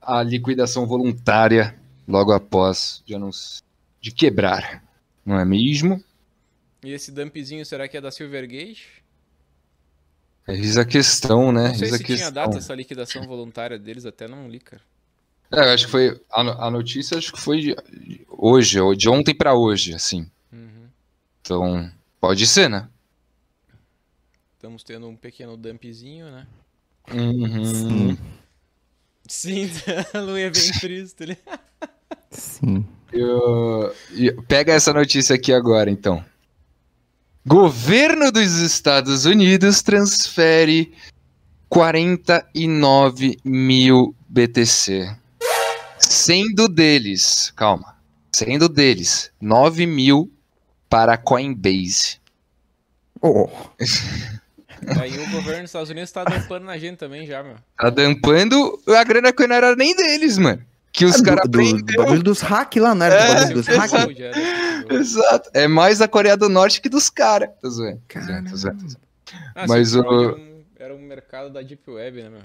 a liquidação voluntária logo após de, de quebrar, não é mesmo? E esse dumpzinho, será que é da Silvergate? Eis a questão, né? Não sei Eis a se tinha data essa liquidação voluntária deles, até não li, cara. É, eu acho que foi a, a notícia acho que foi de, hoje, ou de ontem pra hoje, assim. Uhum. Então, pode ser, né? Estamos tendo um pequeno dumpzinho, né? Uhum. Sim, a Lu é bem triste ali. Sim. Eu- e- pega essa notícia aqui agora, então. Governo dos Estados Unidos transfere 49 mil BTC. Sendo deles, calma, sendo deles 9 mil para Coinbase. Oh, Aí o governo dos Estados Unidos tá dumpando na gente também já, meu. Tá dampando a grana que não era nem deles, mano. Que os É caras do, do bagulho dos hack lá, era? É, do bagulho dos hack? exato. É, desse- Exato. É mais a Coreia do Norte que dos caras. Tô zoando. Ah, Mas o- era um, era um mercado da Deep Web, né, meu?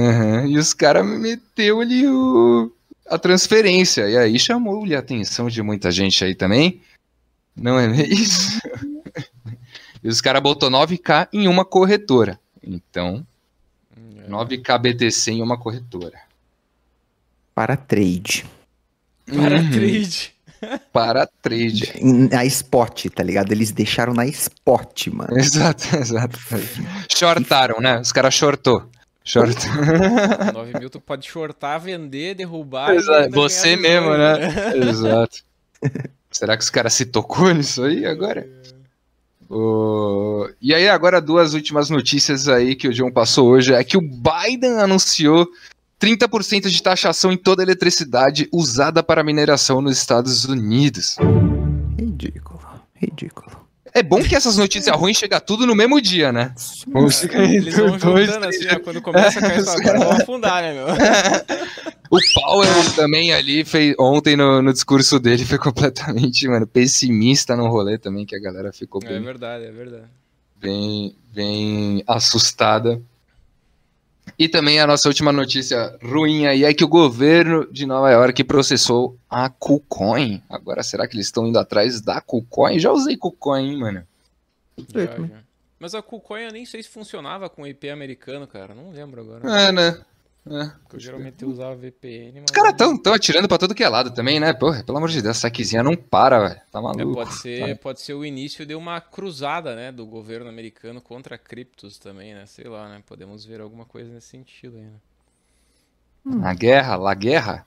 Aham, E os caras meteu ali o... a transferência. E aí chamou-lhe a atenção de muita gente aí também. Não é mesmo? e os caras botou 9k em uma corretora. Então, é. 9k BTC em uma corretora. Para trade. Para Uhum, trade. Para trade. Na spot, tá ligado? Eles deixaram na spot, mano. Exato, exato. Shortaram, né? Os caras shortou. Short. 9 mil tu pode shortar, vender, derrubar. Você mesmo, dois, né? Exato. Será que os caras se tocou nisso aí agora? O- E aí, agora, duas últimas notícias aí que o John passou hoje é que o Biden anunciou 30% de taxação em toda a eletricidade usada para mineração nos Estados Unidos. Ridículo. Ridículo. É bom que essas notícias ruins chegam tudo no mesmo dia, né? Eles vão juntando assim, quando começa a cair vão afundar, né, meu? O Powell também ali fez ontem no, no discurso dele foi completamente, mano, pessimista no rolê também, que a galera ficou É bem, verdade, é verdade. bem, bem assustada. E também a nossa última notícia ruim aí é que o governo de Nova York processou a KuCoin. Agora, será que eles estão indo atrás da KuCoin? Já usei KuCoin, hein, mano. Já, já. Mas a KuCoin eu nem sei se funcionava com IP americano, cara. Não lembro agora. É, né? É. Porque eu geralmente usava VPN, mas... Os caras tão, tão atirando pra todo que é lado também, né? Porra, pelo amor de Deus, essa saquezinha não para, velho. Tá É, maluco. pode, ser, Vai. pode ser o início de uma cruzada, né, do governo americano contra criptos também, né? Sei lá, né? Podemos ver alguma coisa nesse sentido aí, né? A guerra, la guerra?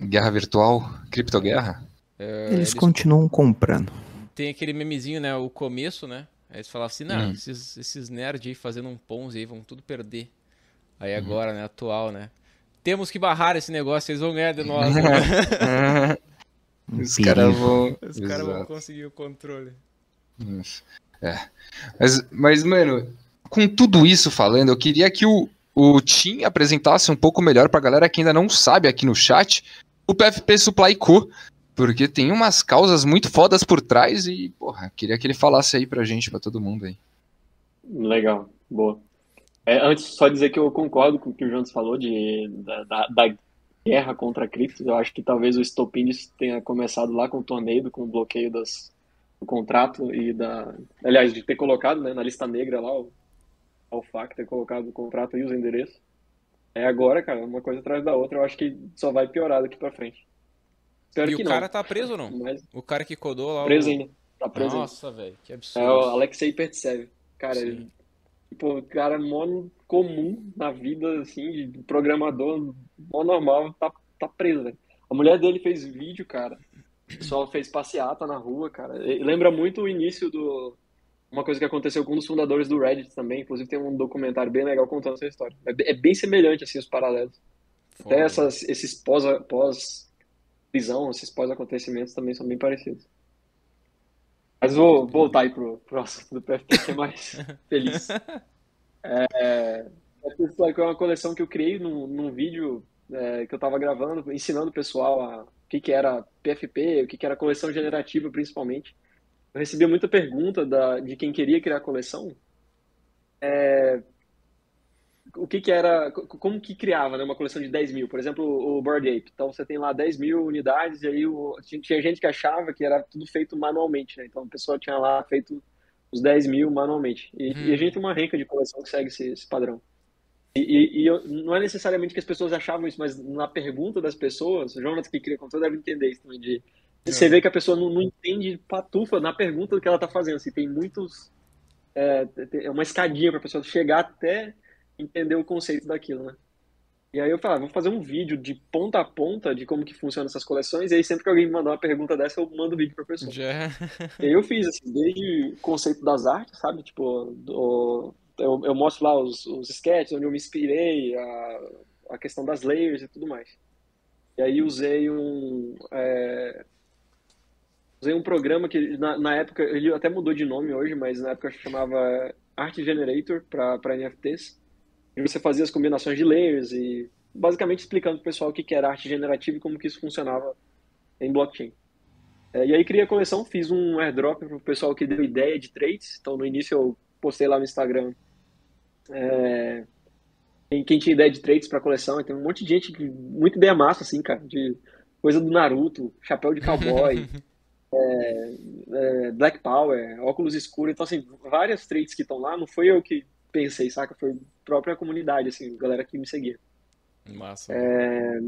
Guerra virtual? Criptoguerra? É, Eles eles continuam comprando. tem aquele memezinho, né? O começo, né? Aí eles falavam assim, não, Hum. esses, esses nerds aí fazendo um Ponzi aí vão tudo perder. Uhum. Aí agora, né, atual, né? Temos que barrar esse negócio, eles vão ganhar de nós. né? Os Um caras vão. Os caras vão conseguir o controle. É. Mas, mas, mano, com tudo isso falando, eu queria que o, o Tim apresentasse um pouco melhor pra galera que ainda não sabe aqui no chat o PFP Supply Co. Porque tem umas causas muito fodas por trás e, porra, queria que ele falasse aí pra gente, pra todo mundo aí. Legal, boa. É, antes, só dizer que eu concordo com o que o Jonas falou de, da, da, da guerra contra criptos. Eu acho que talvez o estopim disso tenha começado lá com o Tornado, com o bloqueio das, do contrato e da. Aliás, de ter colocado né, na lista negra lá o, o FAC, ter colocado o contrato e os endereços. É agora, cara, uma coisa atrás da outra. Eu acho que só vai piorar daqui pra frente. Espero e o não. cara tá preso ou não? Mas O cara que codou lá. preso o... ainda. Tá preso. Nossa, velho, que É absurdo. o Alexei Pertsev. Cara, Sim. ele, o cara mó comum na vida, assim, de programador, mó normal, tá, tá preso, velho. A mulher dele fez vídeo, cara. O pessoal fez passeata na rua, cara. E lembra muito o início do. Uma coisa que aconteceu com um dos fundadores do Reddit também. Inclusive tem um documentário bem legal contando essa história. É bem- é bem semelhante, assim, os paralelos. Foda. Até essas, esses pós, pós esses pós acontecimentos também são bem parecidos. Mas vou voltar aí pro, pro assunto do PFP que é mais feliz. É, que é uma coleção que eu criei num, num vídeo é, que eu estava gravando, ensinando o pessoal a, o que, que era PFP, o que, que era coleção generativa, principalmente. Eu recebia muita pergunta da, de quem queria criar coleção. É, o que que era, co- como que criava, né, uma coleção de 10 mil, por exemplo, o Bored Ape. Então você tem lá 10 mil unidades e aí o- tinha, gente que achava que era tudo feito manualmente, né? Então a pessoa tinha lá feito os 10 mil manualmente. E, Uhum. e a gente tem uma renca de coleção que segue esse, esse padrão. E, e- e eu- não é necessariamente que as pessoas achavam isso, mas na pergunta das pessoas, o Jonas que cria conteúdo deve entender isso também, de você É. vê que a pessoa não, não entende patufa na pergunta que ela está fazendo. Assim, tem muitos. É, é uma escadinha para a pessoa chegar até entender o conceito daquilo, né? E aí eu falei, ah, vou fazer um vídeo de ponta a ponta de como que funcionam essas coleções, e aí sempre que alguém me mandar uma pergunta dessa, eu mando o vídeo pra pessoa. Já. E aí eu fiz, assim, desde o conceito das artes, sabe? Tipo, do- eu, eu mostro lá os, os sketches, onde eu me inspirei, a, a questão das layers e tudo mais. E aí usei um, é, usei um programa que na, na época, ele até mudou de nome hoje, mas na época chamava Art Generator para NFTs. E você fazia as combinações de layers e basicamente explicando pro pessoal o que era arte generativa e como que isso funcionava em blockchain. É, e aí criei a coleção, fiz um airdrop pro pessoal que deu ideia de trades. Então no início eu postei lá no Instagram é, quem, tinha ideia de trades para coleção. E tem um monte de gente que muita ideia massa assim, cara, de coisa do Naruto, chapéu de cowboy, é, é, Black Power, óculos escuros. Então assim, várias trades que estão lá, não foi eu que pensei, saca? Foi própria comunidade, assim, galera que me seguia. Massa. É,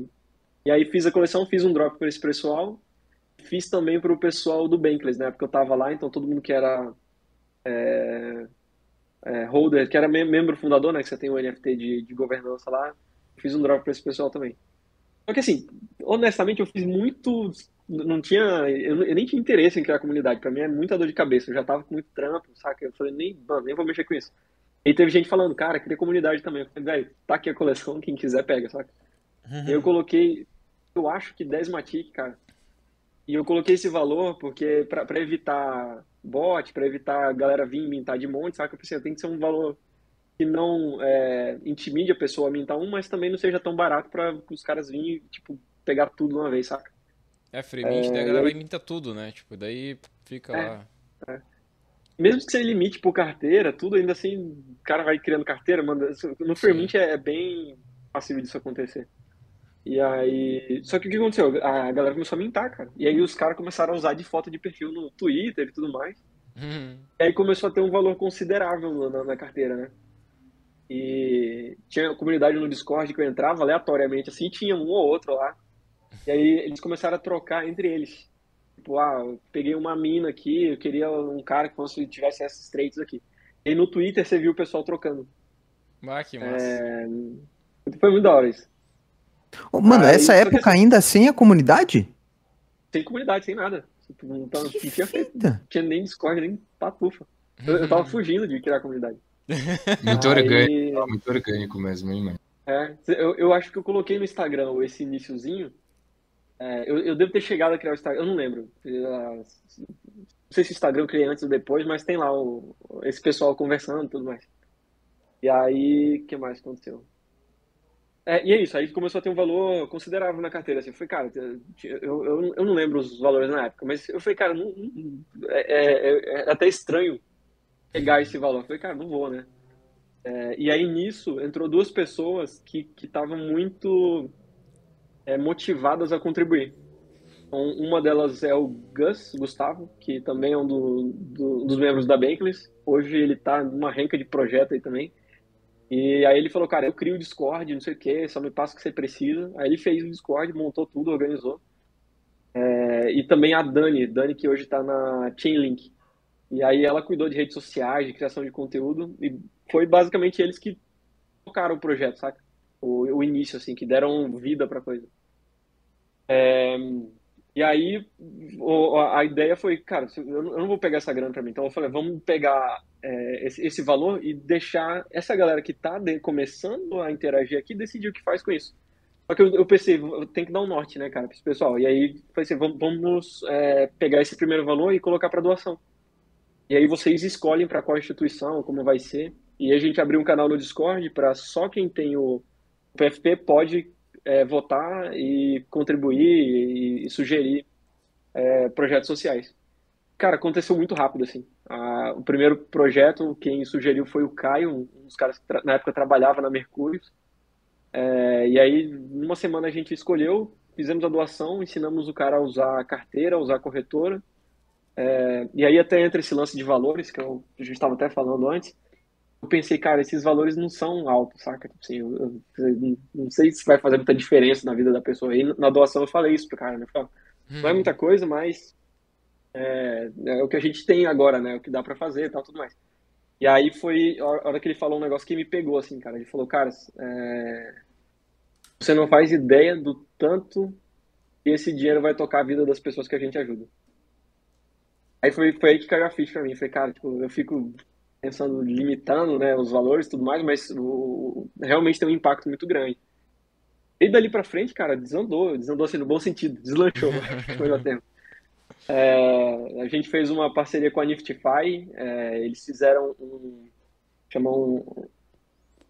E aí fiz a coleção, fiz um drop para esse pessoal, fiz também para o pessoal do Bankless, né? Porque eu tava lá, então todo mundo que era é, é, holder, que era mem- membro fundador, né? Que você tem o NFT de, de governança lá, fiz um drop para esse pessoal também. Só que assim, honestamente, eu fiz muito. Não tinha. Eu, eu nem tinha interesse em criar comunidade. Para mim é muita dor de cabeça. Eu já tava com muito trampo, saca? Eu falei, nem, mano, nem vou mexer com isso. E teve gente falando, cara, cria comunidade também. Eu falei, velho, tá aqui a coleção, quem quiser pega, saca? Eu coloquei, eu acho que 10 Matic, cara. E eu coloquei esse valor porque pra pra evitar bot, pra evitar a galera vir mintar de monte, saca? Eu pensei, tem que ser um valor que não é, intimide a pessoa a mintar um, mas também não seja tão barato para os caras virem, tipo, pegar tudo de uma vez, saca? É, Fremint, daí a É, galera aí- imita tudo, né? Tipo, daí fica É. lá. Mesmo que você limite por carteira, tudo ainda assim, o cara vai criando carteira, manda. No Fermint é, é bem passível disso acontecer. E aí. Só que o que aconteceu? A galera começou a mintar, cara. E aí os caras começaram a usar de foto de perfil no Twitter e tudo mais. Uhum. E aí começou a ter um valor considerável na, na carteira, né? E tinha comunidade no Discord que eu entrava aleatoriamente, assim, tinha um ou outro lá. E aí eles começaram a trocar entre eles. Tipo, ah, eu peguei uma mina aqui, eu queria um cara que fosse, tivesse esses traits aqui. E no Twitter você viu o pessoal trocando. Ah, que massa. É, Foi muito da hora isso. Ô, Mano, Aí, essa que época ainda sem a comunidade? Sem comunidade, sem nada. Tipo, Não, tava- não Que tinha, não tinha nem Discord, nem patufa. Eu, eu tava fugindo de criar comunidade. Muito Aí- orgânico, muito orgânico mesmo, hein, mano. É, eu, eu acho que eu coloquei no Instagram esse iniciozinho. É, eu, eu devo ter chegado a criar o Instagram, eu não lembro. Não sei se o Instagram eu criei antes ou depois, mas tem lá o- esse pessoal conversando e tudo mais. E aí, o que mais aconteceu? É, e é isso, aí começou a ter um valor considerável na carteira. Assim, eu falei, cara, eu, eu, eu não lembro os valores na época, mas eu falei, cara, não, não- é, é- é até estranho pegar esse valor. Eu falei, cara, não vou, né? É, e aí nisso entrou duas pessoas que estavam muito é, motivadas a contribuir. Então, uma delas é o Gus Gustavo, que também é um do- do- dos membros da Bankless. Hoje ele está numa renca de projeto aí também. E aí ele falou, cara, eu crio o Discord, não sei o que, só me passa o que você precisa. Aí ele fez o Discord, montou tudo, organizou. É, e também a Dani, Dani que hoje está na Chainlink. E aí ela cuidou de redes sociais, de criação de conteúdo, e foi basicamente eles que tocaram o projeto, saca? O, o início, assim, que deram vida pra coisa. É, e aí o, a ideia foi, cara, eu não vou pegar essa grana para mim, então eu falei, vamos pegar é, esse, esse, valor e deixar essa galera que está começando a interagir aqui decidir o que faz com isso. Só que eu, eu pensei, tem que dar um norte, né, cara, para esse pessoal. E aí pensei, vamos, vamos é, pegar esse primeiro valor e colocar para doação. E aí vocês escolhem para qual instituição, como vai ser. E a gente abriu um canal no Discord para só quem tem o PFP pode é, votar e contribuir e, e sugerir é, projetos sociais. Cara, aconteceu muito rápido, assim. o primeiro projeto, quem sugeriu foi o Caio, um dos caras que na época trabalhava na Mercúrio. É, e aí, numa semana a gente escolheu, fizemos a doação, ensinamos o cara a usar a carteira, a usar a corretora. É, e aí até entra esse lance de valores, que eu, a gente estava até falando antes pensei, cara, esses valores não são altos, saca? Tipo assim, eu, eu, não sei se vai fazer muita diferença na vida da pessoa. E na doação eu falei isso pro cara, né? Falei, não é uhum. muita coisa, mas é, é, o que a gente tem agora, né? O que dá para fazer e tal, tudo mais. E aí foi a hora que ele falou um negócio que me pegou, assim, cara. Ele falou, cara, é, você não faz ideia do tanto que esse dinheiro vai tocar a vida das pessoas que a gente ajuda. Aí foi, foi aí que caiu a ficha pra mim. Eu falei, cara, tipo, eu fico pensando, limitando né, os valores e tudo mais, mas o, realmente tem um impacto muito grande. E dali para frente, cara, desandou, desandou assim no bom sentido, deslanchou, foi o tempo. É, a gente fez uma parceria com a Niftify, é, eles fizeram um, chamam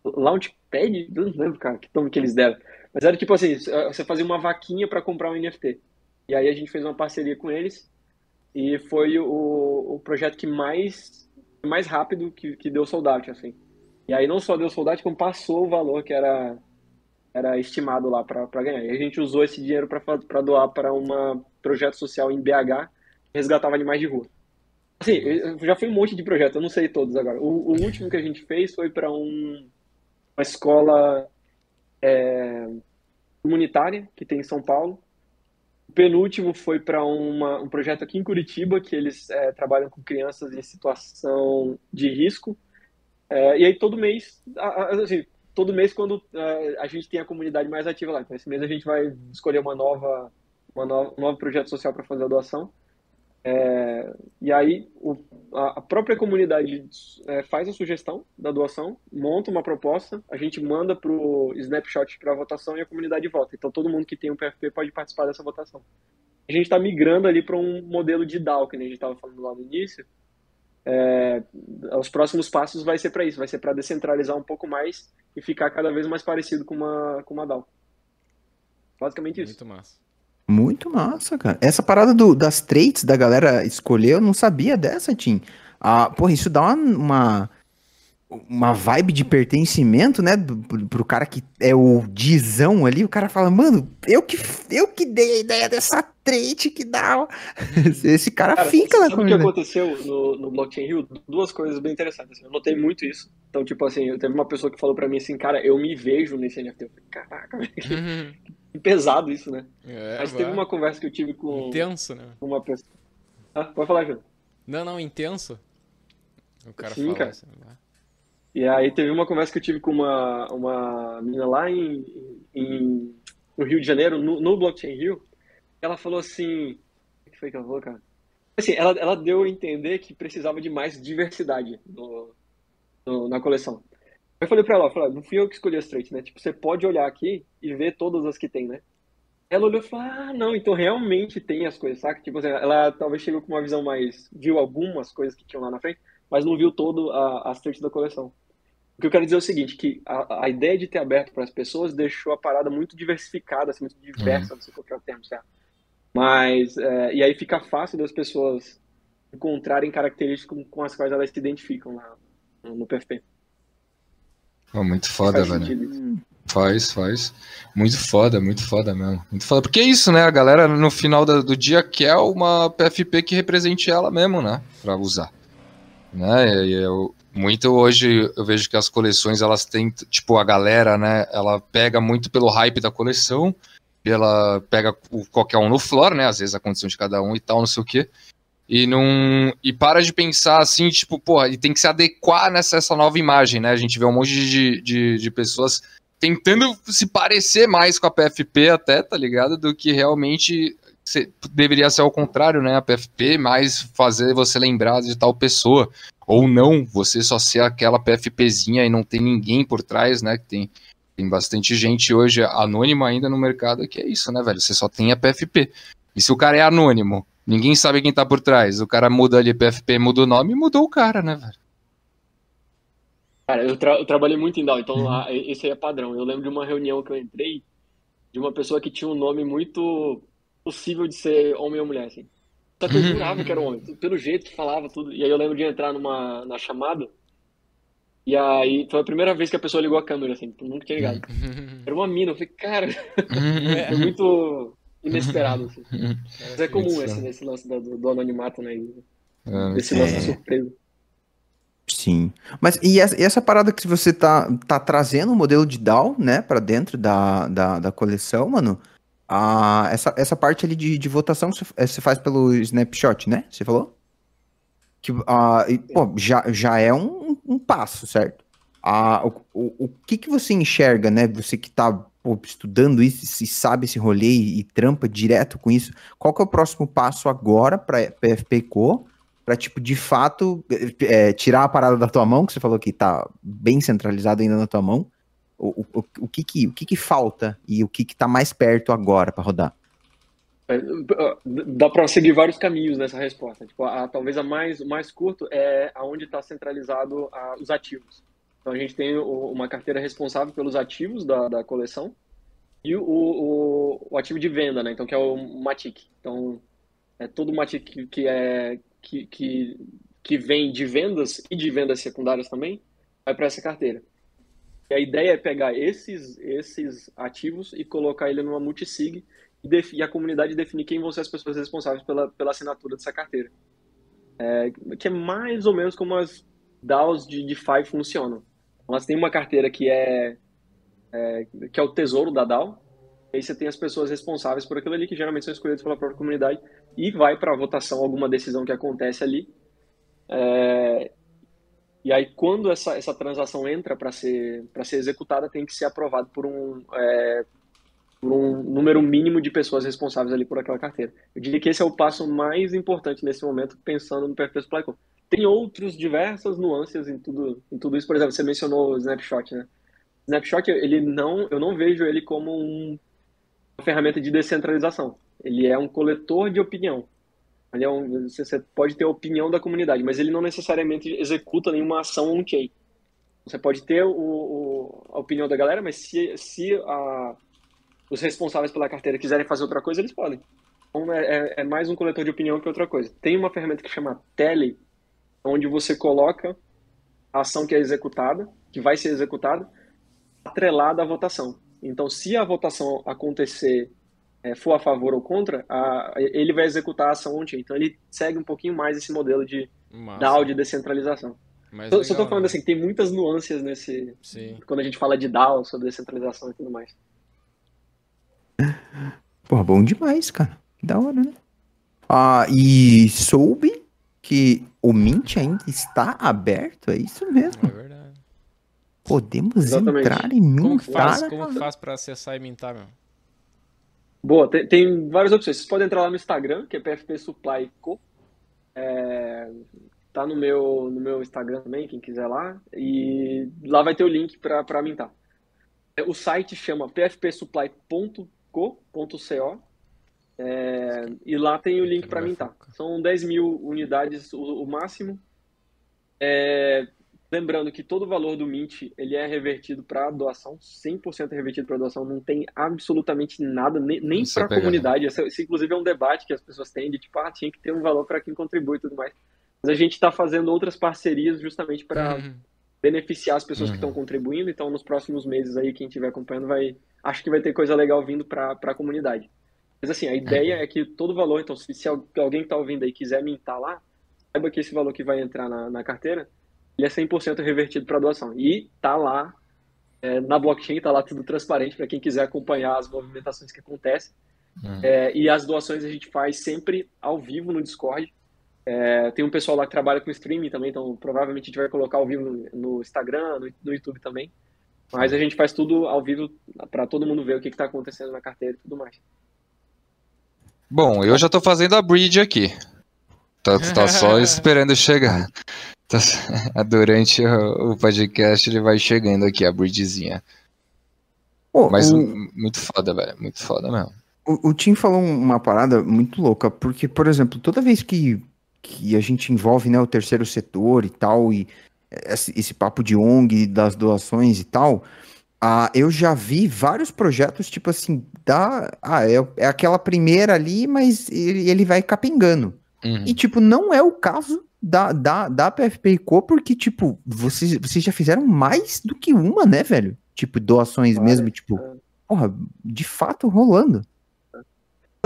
um Launchpad, não lembro, cara, que nome que eles deram, mas era tipo assim, você fazia uma vaquinha para comprar um NFT, e aí a gente fez uma parceria com eles, e foi o, o projeto que mais mais rápido que, que deu soldado, assim. E aí não só deu soldado, como passou o valor que era, era estimado lá para ganhar. E a gente usou esse dinheiro para doar para um projeto social em BH que resgatava animais de rua. Assim, já foi um monte de projetos, eu não sei todos agora. O, o último que a gente fez foi para um, uma escola é, comunitária que tem em São Paulo, penúltimo foi para um projeto aqui em Curitiba, que eles é, trabalham com crianças em situação de risco. É, e aí todo mês, assim, todo mês quando é, a gente tem a comunidade mais ativa lá. Então esse mês a gente vai escolher uma nova, uma nova, um novo projeto social para fazer a doação. É, e aí o, a, própria comunidade é, faz a sugestão da doação, monta uma proposta, a gente manda para o Snapshot para votação e a comunidade vota. Então todo mundo que tem um PFP pode participar dessa votação. A gente está migrando ali para um modelo de DAO, que a gente estava falando lá no início. É, os próximos passos vai ser para isso, vai ser para descentralizar um pouco mais e ficar cada vez mais parecido com uma, com uma DAO. Basicamente isso. Muito massa. Muito massa, cara. Essa parada do, das traits da galera escolher, eu não sabia dessa, Tim. Ah, porra, isso dá uma, uma, uma vibe de pertencimento, né? Pro, pro cara que é o dizão ali, o cara fala, mano, eu que, eu que dei a ideia dessa trait que dá. Esse cara, cara fica lá Sabe o que aconteceu no, no Blockchain Rio? Duas coisas bem interessantes. Assim. Eu notei muito isso. Então, tipo assim, teve uma pessoa que falou pra mim assim, cara, eu me vejo nesse NFT. Eu falei, caraca, velho. pesado isso, né? É, Mas vai. teve uma conversa que eu tive com. Intenso, né? Uma pessoa. Ah, pode falar, Júlio. Não, não, intenso. O cara Sim, cara. Assim, e aí teve uma conversa que eu tive com uma, uma menina lá em, em no Rio de Janeiro, no, no Blockchain Rio. Ela falou assim. O que foi que ela falou, cara? Assim, ela, ela deu a entender que precisava de mais diversidade no, no na coleção. Eu falei pra ela, falei, não fui eu que escolhi as traits, né? Tipo, você pode olhar aqui e ver todas as que tem, né? Ela olhou e falou, ah, não, então realmente tem as coisas, saca? Tipo, assim, ela talvez chegou com uma visão mais, viu algumas coisas que tinham lá na frente, mas não viu todo a, as traits da coleção. O que eu quero dizer é o seguinte, que a, a ideia de ter aberto para as pessoas deixou a parada muito diversificada, assim, muito diversa, uhum. não sei qual é o termo certo. Mas, é, e aí fica fácil das pessoas encontrarem características com, com as quais elas se identificam lá no, no PFP. Oh, muito foda, faz velho. Faz, faz. Muito foda, muito foda mesmo. Muito foda. Porque é isso, né? A galera no final do dia quer uma PFP que represente ela mesmo, né? Pra usar. Né? E eu, muito hoje eu vejo que as coleções elas têm, tipo, a galera, né? Ela pega muito pelo hype da coleção, ela pega o, qualquer um no floor, né? Às vezes a condição de cada um e tal, não sei o quê. E não. E para de pensar assim, tipo, porra, e tem que se adequar nessa essa nova imagem, né? A gente vê um monte de, de, de pessoas tentando se parecer mais com a PFP até, tá ligado? Do que realmente se, deveria ser ao contrário, né? A PFP mais fazer você lembrar de tal pessoa. Ou não, você só ser aquela PFPzinha e não tem ninguém por trás, né? Que tem, tem bastante gente hoje anônima ainda no mercado que é isso, né, velho? Você só tem a PFP. E se o cara é anônimo, ninguém sabe quem tá por trás, o cara muda ali PFP, muda o nome, mudou o cara, né, velho? Cara, eu, tra eu trabalhei muito em DAO, então uhum. lá, esse aí é padrão. Eu lembro de uma reunião que eu entrei de uma pessoa que tinha um nome muito possível de ser homem ou mulher, assim. Só que eu jurava que era um homem, pelo jeito que falava tudo. E aí eu lembro de entrar numa na chamada, e aí foi a primeira vez que a pessoa ligou a câmera, assim, tipo, nunca tinha ligado. Era uma mina, eu falei, cara, é muito inesperado, assim. Mas é comum esse, esse lance do, do anonimato, né? Esse lance da surpresa. Sim. Mas e essa, e essa, parada que você tá, tá trazendo o modelo de DAO, né, para dentro da, da, da, coleção, mano? Ah, essa, essa parte ali de, de votação você, você faz pelo snapshot, né? Você falou? Que, ah, e, pô, já, já é um, um passo, certo? Ah, o, o, o que que você enxerga, né? Você que tá pô, estudando isso, se sabe esse rolê e, e, trampa direto com isso, qual que é o próximo passo agora para PFP Co? para tipo, de fato, é, tirar a parada da tua mão, que você falou que tá bem centralizado ainda na tua mão. O, o, o, que, que, o que, que falta e o que, que tá mais perto agora para rodar? É, dá para seguir vários caminhos nessa resposta. Tipo, a, talvez a mais, o mais curto é aonde está centralizado a, os ativos. Então a gente tem o, uma carteira responsável pelos ativos da, da coleção e o, o, o, ativo de venda, né? Então que é o Matic. Então é todo o Matic que é que, que, que vem de vendas e de vendas secundárias também, vai para essa carteira. E a ideia é pegar esses, esses ativos e colocar ele numa multisig e, e a comunidade definir quem vão ser as pessoas responsáveis pela, pela assinatura dessa carteira. É, que é mais ou menos como as DAOs de DeFi funcionam. Elas têm uma carteira que é, é, que é o tesouro da DAO, aí você tem as pessoas responsáveis por aquilo ali, que geralmente são escolhidas pela própria comunidade, e vai para votação alguma decisão que acontece ali. É... E aí, quando essa, essa transação entra para ser, ser executada, tem que ser aprovado por um, é, por um número mínimo de pessoas responsáveis ali por aquela carteira. Eu diria que esse é o passo mais importante nesse momento, pensando no perfil Supply Tem outros diversas nuances em tudo, em tudo isso. Por exemplo, você mencionou o Snapshot, né? Snapshot, ele não, eu não vejo ele como um uma ferramenta de descentralização. Ele é um coletor de opinião. Ele é um, você pode ter a opinião da comunidade, mas ele não necessariamente executa nenhuma ação on-chain. Você pode ter o, o, a opinião da galera, mas se, se a, os responsáveis pela carteira quiserem fazer outra coisa, eles podem. Então é, é, é, mais um coletor de opinião que outra coisa. Tem uma ferramenta que chama Tele, onde você coloca a ação que é executada, que vai ser executada, atrelada à votação. Então, se a votação acontecer é, for a favor ou contra, a, ele vai executar a ação ontem. Então, ele segue um pouquinho mais esse modelo de DAO de descentralização. Mas Só estou falando né? assim, tem muitas nuances nesse. Sim. Quando a gente fala de DAO, sobre descentralização e tudo mais. Pô, bom demais, cara. Que da hora, né? Ah, e soube que o Mint ainda está aberto, é isso mesmo. É verdade. Podemos Exatamente. entrar e mintar. Como faz, como faz para acessar e mintar, meu? Boa, tem, tem, várias opções. Vocês podem entrar lá no Instagram, que é PFP Supply Co. É, tá no meu, no meu Instagram também, quem quiser lá. E lá vai ter o link para mintar. É, o site chama pfpsupply.co.co é, e lá tem o link para mintar. São 10 mil unidades o, o máximo. É, Lembrando que todo o valor do Mint ele é revertido para doação, 100% revertido para doação, não tem absolutamente nada, nem, nem para a comunidade. Esse, esse, inclusive, é um debate que as pessoas têm de tipo, ah, tinha que ter um valor para quem contribui e tudo mais. Mas a gente está fazendo outras parcerias justamente para uhum. Beneficiar as pessoas uhum. que estão contribuindo. Então, nos próximos meses aí, quem estiver acompanhando, vai, acho que vai ter coisa legal vindo para a comunidade. Mas assim, a ideia uhum. é que todo valor, então, se, se alguém que está ouvindo aí quiser mintar lá, saiba que esse valor que vai entrar na, na carteira, ele é 100% revertido para doação. E tá lá é, na blockchain, tá lá tudo transparente para quem quiser acompanhar as movimentações que acontecem. Hum. É, e as doações a gente faz sempre ao vivo no Discord. É, tem um pessoal lá que trabalha com streaming também, então provavelmente a gente vai colocar ao vivo no, no Instagram, no, no, YouTube também. Mas a gente faz tudo ao vivo para todo mundo ver o que está acontecendo na carteira e tudo mais. Bom, eu já estou fazendo a bridge aqui. Tá, tá só esperando chegar. Tá, durante o podcast ele vai chegando aqui, a bridgezinha. Oh, Mas o... muito foda, velho. Muito foda mesmo. O, o Tim falou uma parada muito louca, porque, por exemplo, toda vez que, que a gente envolve né, o terceiro setor e tal, e esse, papo de ONG, das doações e tal, ah, eu já vi vários projetos, tipo assim, da, ah, é, é aquela primeira ali, mas ele, ele vai capengando. Uhum. E, tipo, não é o caso da, da, da PFP Co, porque, tipo, vocês, vocês já fizeram mais do que uma, né, velho? Tipo, doações mesmo, tipo, porra, de fato rolando.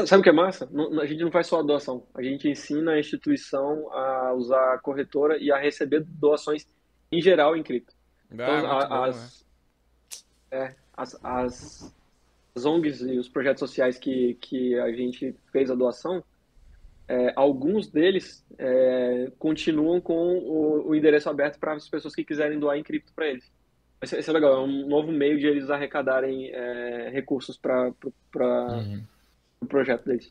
Sabe o que é massa? a gente não faz só a doação. A gente ensina a instituição a usar a corretora e a receber doações em geral em cripto. Ah, então, a, as, né? é, as, as, as, ONGs e os projetos sociais que, que a gente fez a doação, é, alguns deles é, continuam com o, o endereço aberto para as pessoas que quiserem doar em cripto para eles. Isso, isso, é legal, é um novo meio de eles arrecadarem é, recursos para uhum o projeto deles.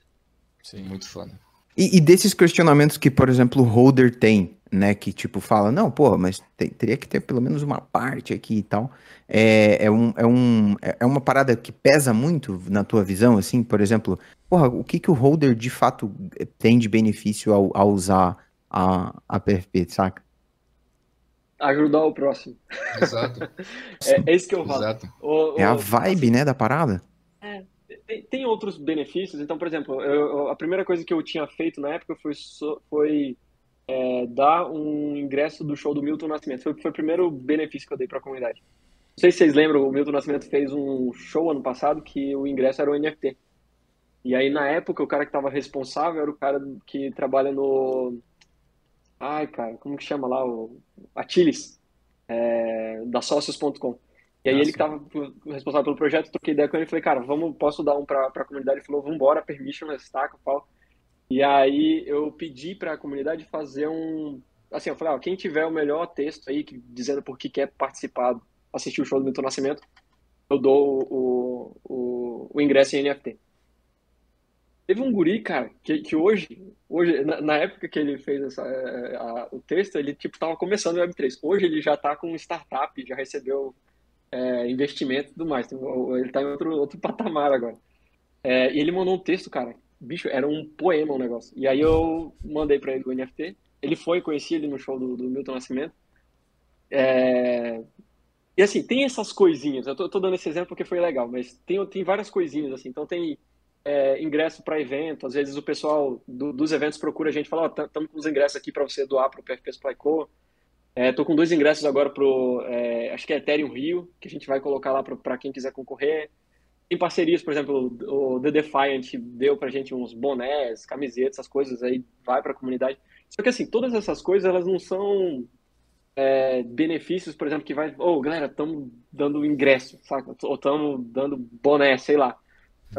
Sim, muito foda. E, e, desses questionamentos que, por exemplo, o holder tem, né? Que tipo fala, não, pô, mas te, teria que ter pelo menos uma parte aqui e tal. É, é, um, é, um, é uma parada que pesa muito na tua visão, assim, por exemplo, porra, o que, que o holder de fato tem de benefício ao, ao usar a, a PFP, saca? Ajudar o próximo. Exato. é, é, isso que eu falo. Exato. O, o, é a vibe, assim, né, da parada. É, tem, tem, outros benefícios. Então, por exemplo, eu, a primeira coisa que eu tinha feito na época foi, foi é, dar um ingresso do show do Milton Nascimento. Foi, foi o primeiro benefício que eu dei para a comunidade. Não sei se vocês lembram, o Milton Nascimento fez um show ano passado que o ingresso era o NFT. E aí, na época, o cara que estava responsável era o cara que trabalha no. Ai, cara, como que chama lá? O Atilis, é, da Socios.com. E aí Nossa. ele que tava responsável pelo projeto, troquei ideia com ele e falei, cara, vamos, posso dar um pra, pra comunidade? Ele falou, vambora, permission, stack, pau. E aí eu pedi pra comunidade fazer um... Assim, eu falei, ó, quem tiver o melhor texto aí, dizendo por que quer participar, assistir o show do Milton Nascimento, eu dou o, o, o ingresso em NFT. Teve um guri, cara, que, que hoje, hoje na, na época que ele fez essa, a, a, o texto, ele tipo tava começando o Web3. Hoje ele já tá com startup, já recebeu é, investimento e tudo mais. Ele tá em outro, outro patamar agora. É, e ele mandou um texto, cara. Bicho, era um poema o um negócio. E aí eu mandei para ele o NFT. Ele foi, conheci ele no show do, do Milton Nascimento. É... E assim, tem essas coisinhas. Eu tô, tô, dando esse exemplo porque foi legal, mas tem, tem várias coisinhas, assim. Então tem é, ingresso para evento. Às vezes o pessoal do, dos eventos procura a gente e fala: Ó, estamos com os ingressos aqui para você doar para o PFP Supply Co. É, tô com dois ingressos agora pro, é, acho que é Ethereum Rio, que a gente vai colocar lá para quem quiser concorrer. Tem parcerias, por exemplo, o The Defiant deu pra gente uns bonés, camisetas, essas coisas aí, vai pra comunidade. Só que assim, todas essas coisas, elas não são é, benefícios, por exemplo, que vai, ô, oh, galera, estamos dando ingresso, saca? Ou estamos dando boné, sei lá.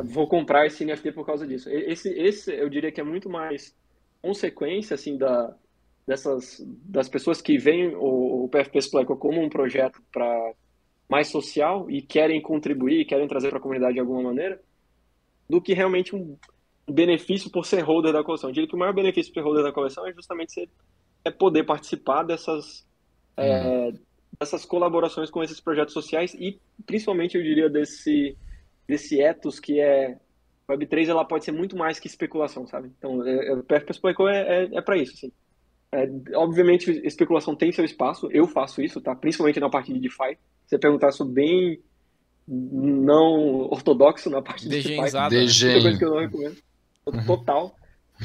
Vou comprar esse NFT por causa disso. Esse, esse eu diria que é muito mais consequência, assim, da, dessas das pessoas que veem o, o PFP Spleco como um projeto para mais social e querem contribuir, querem trazer para a comunidade de alguma maneira, do que realmente um benefício por ser holder da coleção. Eu diria que o maior benefício para ser holder da coleção é justamente ser, é poder participar dessas, é, uhum. dessas colaborações com esses projetos sociais e principalmente, eu diria, desse, desse ethos que é Web3 ela pode ser muito mais que especulação, sabe? Então, é, é o PFP Spleco é, é, é para isso, assim. É, obviamente, especulação tem seu espaço, eu faço isso, tá? Principalmente na parte de DeFi. Se você perguntar, sou bem não ortodoxo na parte de DeFi. DG. coisa que eu não recomendo. Uhum. Total.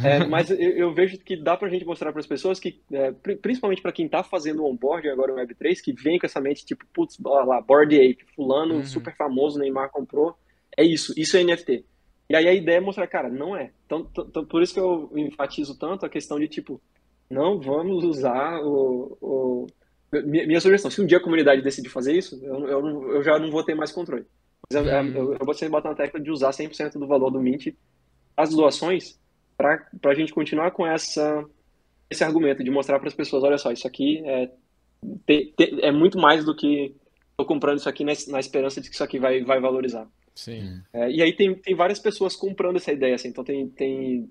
É, mas eu, eu, vejo que dá pra gente mostrar para as pessoas que, é, principalmente para quem tá fazendo o onboard agora no Web3, que vem com essa mente tipo, putz, olha lá, Board Ape, fulano, uhum. super famoso, Neymar comprou, é isso, isso é NFT. E aí a ideia é mostrar, cara, não é. Então, por isso que eu enfatizo tanto a questão de, tipo, não vamos usar o, o... Minha, sugestão, se um dia a comunidade decidir fazer isso, eu, eu, eu já não vou ter mais controle. Mas eu, hum. eu, eu vou sempre botar na tecla de usar 100% do valor do Mint as doações para a gente continuar com essa, esse argumento de mostrar para as pessoas, olha só, isso aqui é, te, te, é muito mais do que estou comprando isso aqui na, na, esperança de que isso aqui vai, vai valorizar. Sim. É, e aí tem, tem várias pessoas comprando essa ideia, assim, então tem, tem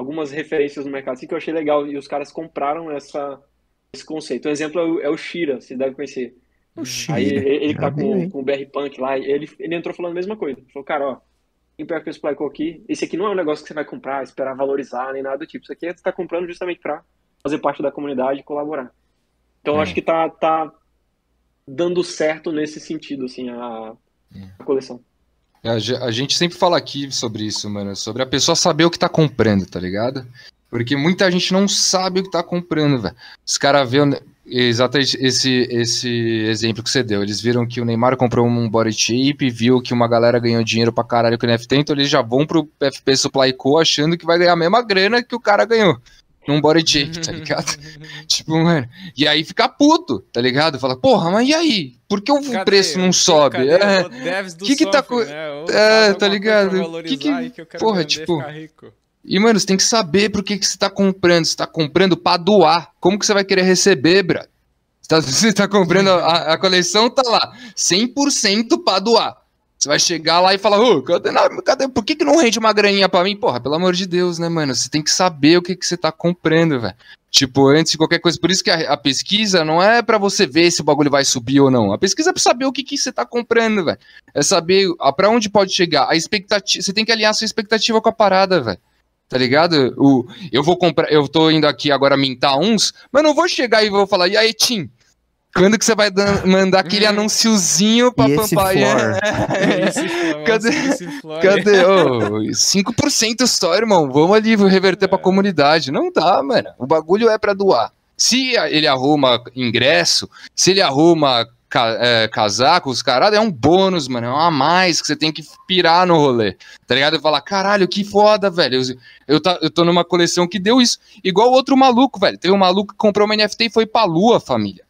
algumas referências no mercado assim, que eu achei legal e os caras compraram essa, esse conceito. Um exemplo é o, é o Shira, você deve conhecer. O Shira. Aí ele, ele tá com, com o BR Punk lá, ele, ele entrou falando a mesma coisa. Ele falou, cara, ó, em pior que explicou aqui, esse aqui não é um negócio que você vai comprar, esperar valorizar, nem nada do tipo. Isso aqui é você está comprando justamente para fazer parte da comunidade e colaborar. Então, é. acho que tá, tá dando certo nesse sentido, assim, a, a coleção. A gente sempre fala aqui sobre isso, mano, sobre a pessoa saber o que tá comprando, tá ligado? Porque muita gente não sabe o que tá comprando, velho. Os caras vêem exatamente esse, esse exemplo que você deu. Eles viram que o Neymar comprou um body chip, viu que uma galera ganhou dinheiro pra caralho com o NFT, então eles já vão pro FP Supply Co achando que vai ganhar a mesma grana que o cara ganhou num body shape, tá ligado? tipo, mano. E aí fica puto, tá ligado? Fala, porra, mas e aí? Por que o cadê? preço não sobe? Cadê é. O que que tá. Né? É, tá ligado? Que que... que porra, tipo. E, mano, você tem que saber por que, que você tá comprando. Você tá comprando pra doar. Como que você vai querer receber? Você tá, você tá comprando, a, a coleção tá lá, 100% pra doar. Você vai chegar lá e falar, ô, cadê, cadê, por que, que não rende uma graninha pra mim? Porra, pelo amor de Deus, né, mano? Você tem que saber o que, que você tá comprando, velho. Tipo, antes de qualquer coisa. Por isso que a, a pesquisa não é para você ver se o bagulho vai subir ou não. A pesquisa é pra saber o que, que você tá comprando, velho. É saber para onde pode chegar. A expectativa. Você tem que alinhar a sua expectativa com a parada, velho. Tá ligado? O, eu vou comprar. Eu tô indo aqui agora mintar uns, mas não vou chegar e vou falar, e aí, Tim? Quando que você vai mandar aquele hum. anunciozinho pra Pampaia? É. Cadê? Cadê? Oh, 5% só, irmão. Vamos ali reverter é. pra comunidade. Não dá, mano. O bagulho é pra doar. Se ele arruma ingresso, se ele arruma ca é, casaco, os caras, é um bônus, mano. É um a mais que você tem que pirar no rolê. Tá ligado? E falar, caralho, que foda, velho. Eu, eu, tá, eu tô numa coleção que deu isso. Igual outro maluco, velho. Teve um maluco que comprou uma NFT e foi pra lua, família.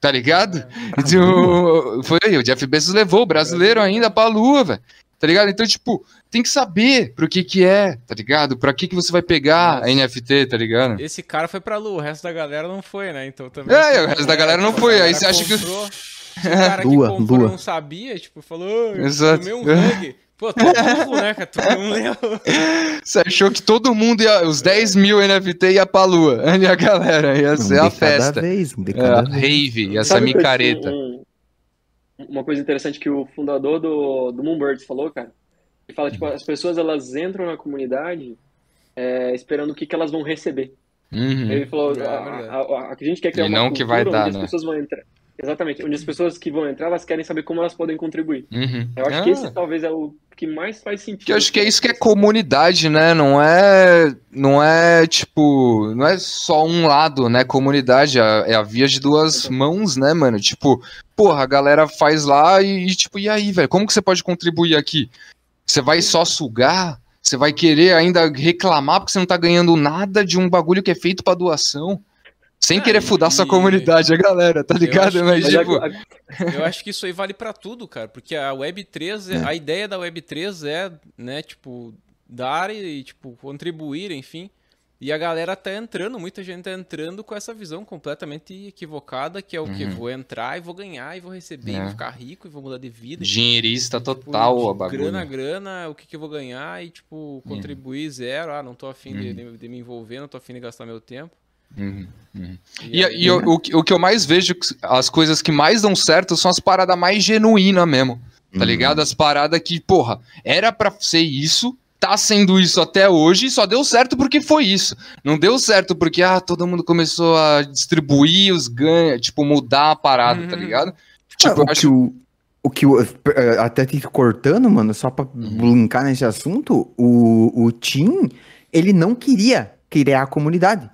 Tá ligado? É. O, foi aí, o Jeff Bezos levou o brasileiro ainda pra lua, velho. Tá ligado? Então, tipo, tem que saber pro que que é, tá ligado? Pra que que você vai pegar Nossa. a NFT, tá ligado? Esse cara foi pra lua, o resto da galera não foi, né? Então também. É, o resto da galera não foi. Aí você acha que. O cara que lua, comprou lua. não sabia, tipo, falou, Exato. tomei um hug. Pô, tu é burro, né, cara? Tu não leu. Você achou que todo mundo ia, os 10 mil NFT ia pra lua. E a galera ia ser a festa. Vez, é, a rave, ia ser a micareta. Um, uma coisa interessante que o fundador do, do Moonbirds falou, cara. Ele fala, tipo, as pessoas elas entram na comunidade é, esperando o que, que elas vão receber. Uhum. Ele falou, é, a, a, a, a, gente quer criar e uma não que vai dar, né? as pessoas vão entrar. Exatamente, onde as pessoas que vão entrar, elas querem saber como elas podem contribuir. Uhum. Eu acho ah. que esse talvez é o que mais faz sentido. Que eu acho que é isso que é comunidade, né? Não é, não é tipo, não é só um lado, né? Comunidade é, é a via de duas mãos, né, mano? Tipo, porra, a galera faz lá e, e tipo, e aí, velho? Como que você pode contribuir aqui? Você vai só sugar? Você vai querer ainda reclamar porque você não tá ganhando nada de um bagulho que é feito para doação? Sem é, querer fudar e... sua comunidade, a galera, tá ligado? Mas, que, tipo... Eu acho que isso aí vale para tudo, cara. Porque a Web3, é. a ideia da Web3 é, né, tipo, dar e, tipo, contribuir, enfim. E a galera tá entrando, muita gente tá entrando com essa visão completamente equivocada, que é o uhum. que vou entrar e vou ganhar e vou receber, é. e vou ficar rico e vou mudar de vida. Dinheirista tipo, total, a bagulho. Grana, grana, o que que eu vou ganhar e, tipo, contribuir uhum. zero. Ah, não tô afim uhum. de, de, me envolver, não tô afim de gastar meu tempo. Uhum, uhum. E, e, e o, o, o, que eu mais vejo, as coisas que mais dão certo são as paradas mais genuínas mesmo. Tá uhum. ligado? As paradas que, porra, era pra ser isso, tá sendo isso até hoje, só deu certo porque foi isso. Não deu certo porque, ah, todo mundo começou a distribuir os ganhos, tipo, mudar a parada, tá uhum. tá ligado? Tipo, ah, o, acho... que o, o que eh, até te cortando, mano, só pra uhum. linkar nesse assunto, o, o Tim, ele não queria criar a comunidade.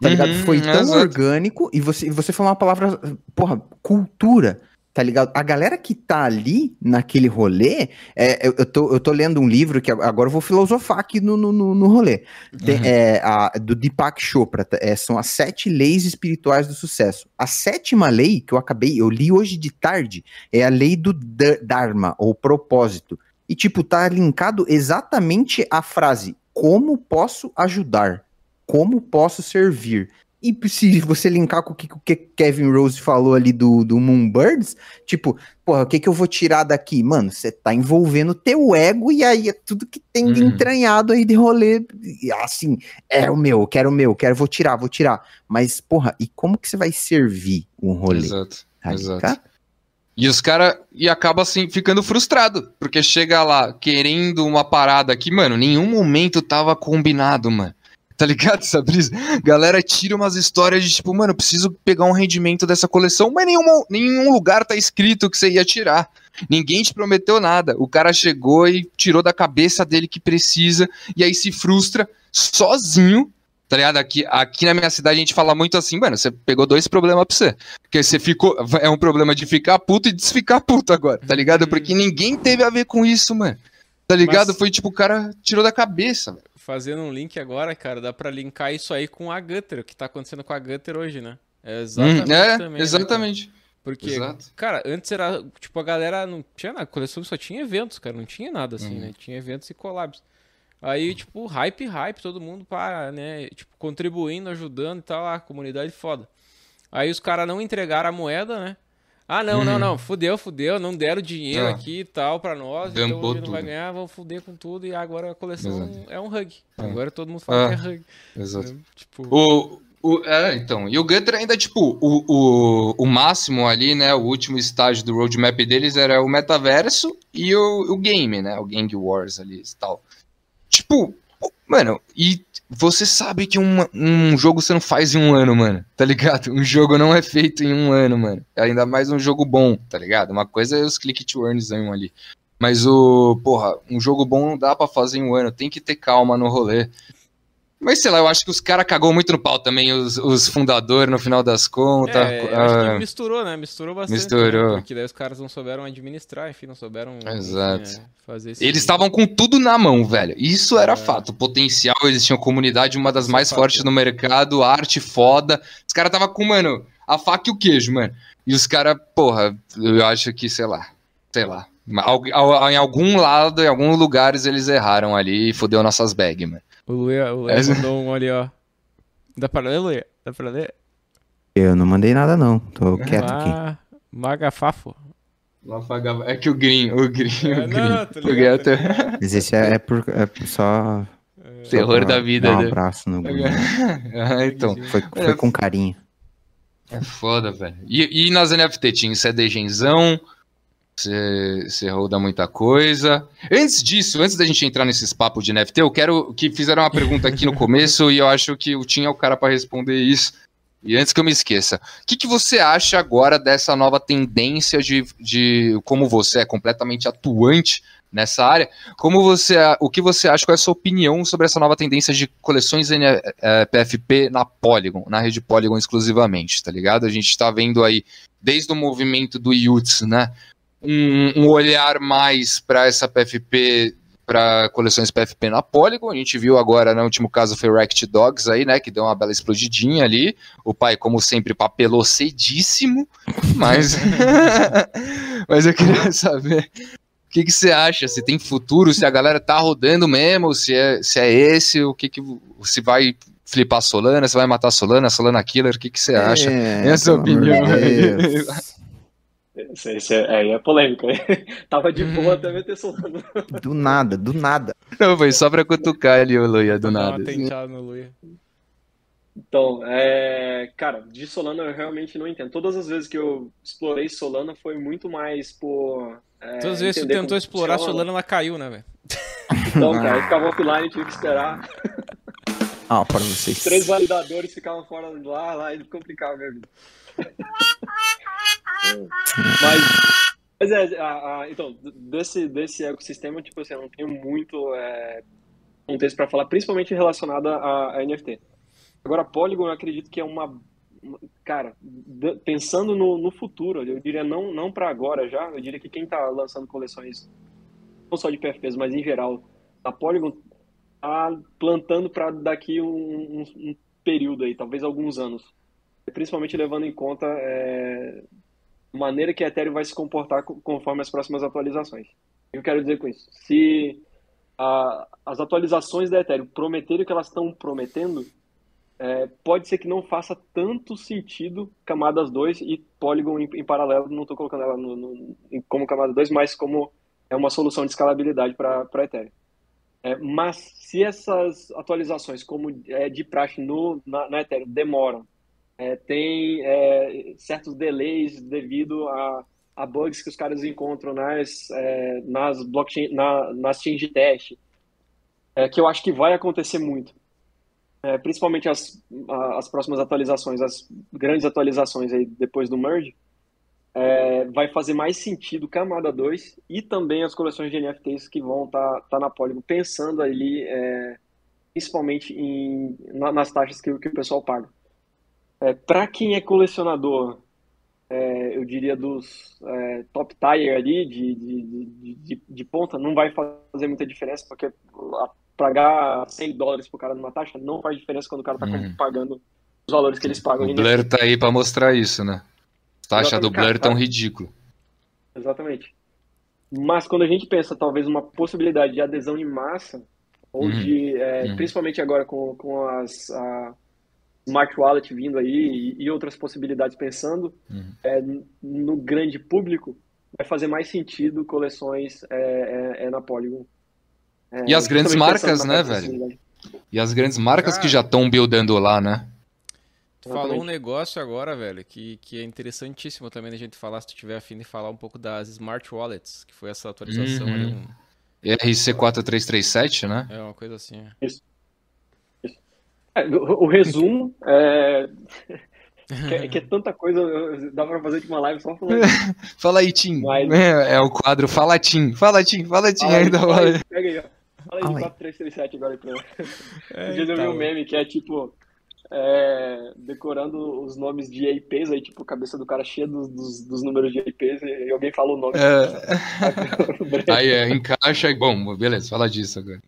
Tá ligado? Uhum, Foi tão exato. orgânico e você, você falou uma palavra, porra, cultura. tá ligado? A galera que tá ali naquele rolê, é, eu, eu, tô, eu tô lendo um livro que agora eu vou filosofar aqui no, no, no rolê. Tem, uhum. é, a, do Deepak Chopra, tá? é, são as sete leis espirituais do sucesso. A sétima lei que eu acabei, eu li hoje de tarde, é a lei do Dharma, ou propósito. E, tipo, tá linkado exatamente a frase: como posso ajudar? Como posso servir? E se você linkar com o que o Kevin Rose falou ali do, do Moonbirds, tipo, porra, o que, que eu vou tirar daqui? Mano, você tá envolvendo teu ego e aí é tudo que tem de uhum. entranhado aí de rolê. Assim, é o meu, quero o meu, quero, vou tirar, vou tirar. Mas, porra, e como que você vai servir um rolê? Exato, tá exato. E os caras, e acaba assim, ficando frustrado, porque chega lá querendo uma parada que, mano, nenhum momento tava combinado, mano. Tá ligado essa brisa? Galera tira umas histórias de tipo, mano, preciso pegar um rendimento dessa coleção, mas nenhum, nenhum lugar tá escrito que você ia tirar. Ninguém te prometeu nada. O cara chegou e tirou da cabeça dele que precisa, e aí se frustra sozinho. Tá ligado? Aqui, aqui na minha cidade a gente fala muito assim, mano, você pegou dois problemas pra você. Porque você ficou. É um problema de ficar puto e desficar puto agora, tá ligado? Uhum. Porque ninguém teve a ver com isso, mano. Tá ligado? Mas... Foi tipo, o cara tirou da cabeça, velho fazendo um link agora, cara, dá pra linkar isso aí com a Gutter, o que tá acontecendo com a Gutter hoje, né? É exatamente. Hum, é, também, exatamente. Né, Porque, Exato. cara, antes era, tipo, a galera não tinha nada, a coleção só tinha eventos, cara, não tinha nada assim, hum. né? Tinha eventos e collabs. Aí, tipo, hype, hype, todo mundo para, né? Tipo, contribuindo, ajudando e tal, a comunidade foda. Aí os caras não entregaram a moeda, né? Ah, não, não, uhum. não, fudeu, fudeu, não deram dinheiro ah. aqui e tal pra nós, então a gente não vai ganhar, vamos fuder com tudo e agora a coleção Exato. é um hug. Ah. Agora todo mundo fala ah. que é hug. Exato. Né? Tipo... O, o, é, então, e o Gutter ainda, tipo, o, o, o máximo ali, né, o último estágio do roadmap deles era o metaverso e o, o game, né, o Gang Wars ali e tal. Tipo, mano, e você sabe que um, um jogo você não faz em um ano, mano. Tá ligado? Um jogo não é feito em um ano, mano. Ainda mais um jogo bom, tá ligado? Uma coisa é os click to earns ali. Mas o, porra, um jogo bom não dá para fazer em um ano. Tem que ter calma no rolê. Mas sei lá, eu acho que os caras cagou muito no pau também, os, os fundadores, no final das contas. É, eu acho que ah, misturou, né? Misturou bastante. Misturou. Né? Porque daí os caras não souberam administrar, enfim, não souberam Exato. Enfim, é, fazer isso. Eles estavam com tudo na mão, velho. Isso era é. fato. Potencial, eles tinham comunidade, uma das isso é mais é fortes no mercado, arte foda. Os caras estavam com, mano, a faca e o queijo, mano. E os caras, porra, eu acho que, sei lá, sei lá. Em algum lado, em alguns lugares eles erraram ali e fodeu nossas bags, mano. O Luia, o Essa... mandou um ali, ó. Dá pra ler, Luia? Dá pra ler? Eu não mandei nada, não. Tô quieto ah, aqui. Magafafo. É que o Green, o Green, é, o Green. Não, tô ligado, tô Mas esse é, é, por, é só... É. Terror da vida, Um né? abraço no Green. ah, então. Foi, foi com carinho. É foda, velho. E, e nas NFT tinha CDGenzão, você, você roda muita coisa. Antes disso, antes da gente entrar nesses papos de NFT, eu quero que fizeram uma pergunta aqui no começo e eu acho que o Tim é o cara para responder isso. E antes que eu me esqueça, o que, que você acha agora dessa nova tendência de, de como você é completamente atuante nessa área? Como você, o que você acha? Qual é a sua opinião sobre essa nova tendência de coleções PFP na Polygon, na rede Polygon exclusivamente, tá ligado? A gente está vendo aí desde o movimento do YUTS, né? um, um olhar mais para essa PFP para coleções PFP na Polygon. A gente viu agora, no último caso, foi o Racket Dogs aí, né? Que deu uma bela explodidinha ali. O pai, como sempre, papelou cedíssimo, mas. mas eu queria saber. O que, que você acha? Se tem futuro, se a galera tá rodando mesmo, se é, se é esse, o que que. Se vai flipar Solana, se vai matar Solana, Solana Killer, o que, que você acha? É, Essa opinião. Esse, esse é, aí é polêmico. Tava de boa até meter Solano. Do nada, do nada. Não, foi só pra cutucar ali o Luia, do nada. no Luia. Então, é, cara, de Solana eu realmente não entendo. Todas as vezes que eu explorei Solana foi muito mais por. É, Todas as vezes que você tentou explorar Solana, ela caiu, né, velho? Então, cara, eu ficava offline, tive que esperar. Ah, para vocês. Três validadores ficavam fora lá, lá e complicava a minha vida. Mas, mas é, a, a, então, desse, desse ecossistema, tipo assim, eu não tenho muito é, contexto para falar, principalmente relacionado a, a, NFT. Agora, Polygon, eu acredito que é uma, cara, pensando no, no futuro, eu diria não, não para agora já, eu diria que quem está lançando coleções, não só de PFPs, mas em geral, a Polygon tá plantando para daqui um, um, um, período aí, talvez alguns anos. Principalmente levando em conta é, a maneira que a Ethereum vai se comportar conforme as próximas atualizações. Eu quero dizer com isso? Se a, as atualizações da Ethereum prometerem o que elas estão prometendo, é, pode ser que não faça tanto sentido camadas 2 e Polygon em, em paralelo, não estou colocando ela no, no, como camada 2, mas como é uma solução de escalabilidade para Ethereum. É, mas se essas atualizações, como é de praxe no, na, na Ethereum, demoram, é, tem é, certos delays devido a, a, bugs que os caras encontram nas, é, nas blockchain, na, nas chains de teste, é, que eu acho que vai acontecer muito é, principalmente as, as próximas atualizações, as grandes atualizações aí depois do merge, é, vai fazer mais sentido camada 2 e também as coleções de NFTs que vão estar tá, tá na Polygon, pensando ali principalmente em, na, nas taxas que, que, o pessoal paga. É, Para quem é colecionador, é, eu diria dos é, top tier ali, de, de, de, de, ponta, não vai fazer muita diferença, porque pagar 100 dólares pro cara numa taxa não faz diferença quando o cara tá uhum. pagando os valores que eles pagam. O Blur tá aí para mostrar isso, né? Taxa do Blur tão tá... ridículo. Exatamente. Mas quando a gente pensa, talvez, uma possibilidade de adesão em massa, ou uhum. de, é, uhum. principalmente agora com, com as a Smart Wallet vindo aí e, e outras possibilidades pensando uhum. é, no grande público, vai fazer mais sentido coleções é, é, é na Polygon é, e as grandes marcas, né, velho? E as grandes marcas Cara, que já estão buildando lá, né? Tu falou um negócio agora, velho, que, que é interessantíssimo também a gente falar, se tu tiver afim de falar um pouco das Smart Wallets, que foi essa atualização uhum. ali. Um... RC4337, né? É, uma coisa assim. Isso. Isso. É, o, o, resumo é... que, é, que, é tanta coisa, dá pra fazer de uma live só falando. Fala aí, Tim. Mas... É, é, o quadro Fala Tim. Fala Tim, fala Tim ainda. Fala aí, pega aí, ó. Fala aí de 4337 agora então. É, Dia eu vi um meme que é tipo. É, decorando os nomes de IPs, aí, tipo, a cabeça do cara cheia dos, dos, dos números de IPs e alguém fala o nome. É... aí é, encaixa e bom, beleza, fala disso agora.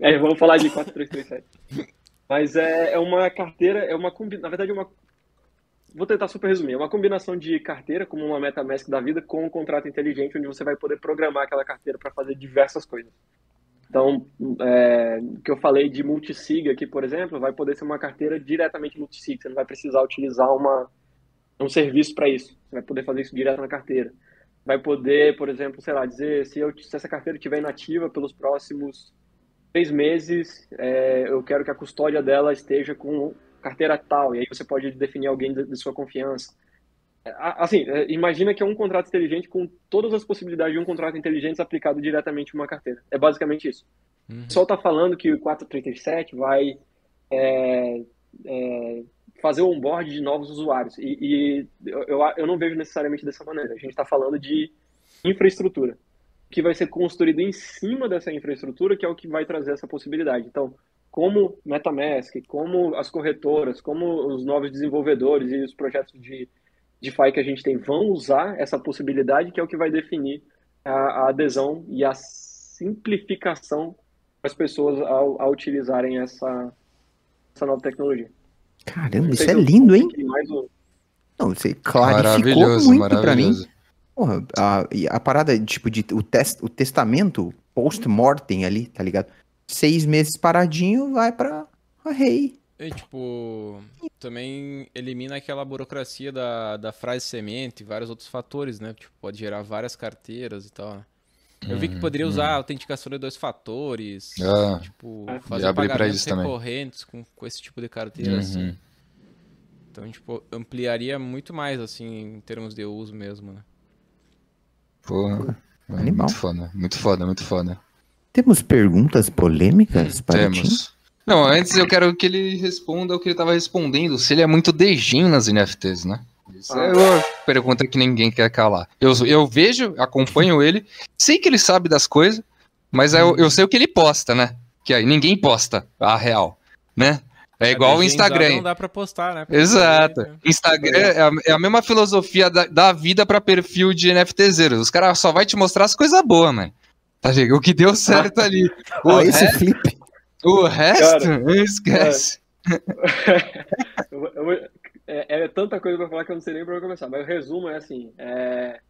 É, vamos falar de 4337. Mas é, é uma carteira, é uma na verdade é uma vou tentar super resumir. É uma combinação de carteira, como uma MetaMask da vida, com um contrato inteligente, onde você vai poder programar aquela carteira para fazer diversas coisas. Então, é, que eu falei de multisig aqui, por exemplo, vai poder ser uma carteira diretamente multisig. Você não vai precisar utilizar uma, um serviço para isso. Você vai poder fazer isso direto na carteira. Vai poder, por exemplo, sei lá, dizer se, eu, se essa carteira estiver inativa pelos próximos três meses, é, eu quero que a custódia dela esteja com carteira tal, e aí você pode definir alguém de, de sua confiança. É, assim, é, imagina que é um contrato inteligente com todas as possibilidades de um contrato inteligente aplicado diretamente em uma carteira. É basicamente isso. Uhum. O pessoal está falando que o 437 vai é, é, fazer o onboard de novos usuários. E, e eu, eu não vejo necessariamente dessa maneira. A gente está falando de infraestrutura, que vai ser construído em cima dessa infraestrutura, que é o que vai trazer essa possibilidade. Então, como MetaMask, como as corretoras, como os novos desenvolvedores e os projetos de DeFi que a gente tem vão usar essa possibilidade, que é o que vai definir a, a adesão e a simplificação das pessoas ao, ao utilizarem essa, essa nova tecnologia. Caramba, isso é lindo, hein? Não, você clarificou muito para mim. Porra, a, a parada, tipo, de, o, test, o testamento post-mortem ali, tá ligado? seis meses paradinho, vai pra rei. E, tipo, também elimina aquela burocracia da, da frase semente e vários outros fatores, né? Tipo, pode gerar várias carteiras e tal. Né? Eu vi que poderia usar hum. autenticação de dois fatores, ah, tipo, fazer pagamentos recorrentes com, com esse tipo de carteira, uhum. assim. Então, tipo, ampliaria muito mais, assim, em termos de uso mesmo, né? Porra, Animal. muito foda, muito foda, muito foda. Temos perguntas polêmicas para Temos. Não, antes eu quero que ele responda o que ele estava respondendo, se ele é muito dejin nas NFTs, né? Isso é uma pergunta que ninguém quer calar. Eu, eu vejo, acompanho ele, sei que ele sabe das coisas, mas eu, eu sei o que ele posta, né? Que aí ninguém posta a real, né? É A igual o Instagram. Não dá pra postar, né? Pra Exato. ver, né? Instagram é a, é a mesma filosofia da, da vida pra perfil de NFTzeiro. Os caras só vai te mostrar as coisas boas, mano. Tá ligado? O que deu certo ali. O, Ó, esse re- flip. o resto, esquece. Eu- eu- é, é tanta coisa pra falar que eu não sei nem onde começar. Mas o resumo é assim: é,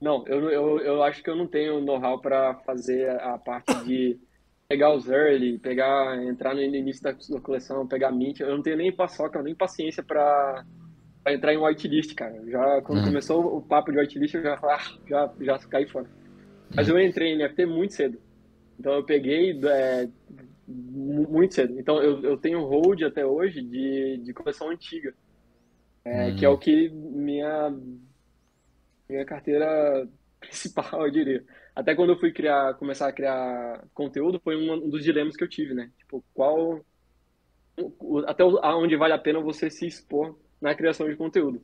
não, eu, eu, eu acho que eu não tenho know-how pra fazer a parte de pegar os early, pegar, entrar no início da, da coleção, pegar mint. Eu não tenho nem paçoca, nem paciência pra, pra entrar em whitelist, cara. Já quando Hum. começou o papo de whitelist, eu já ah, já, já caí fora. Mas eu entrei em NFT muito cedo. Então eu peguei é, mu- muito cedo. Então eu, eu tenho hold até hoje de, de coleção antiga. É, Hum. Que é o que minha, minha carteira principal, eu diria. Até quando eu fui criar, começar a criar conteúdo, foi um dos dilemas que eu tive, né? Tipo, qual. Até o- aonde vale a pena você se expor na criação de conteúdo.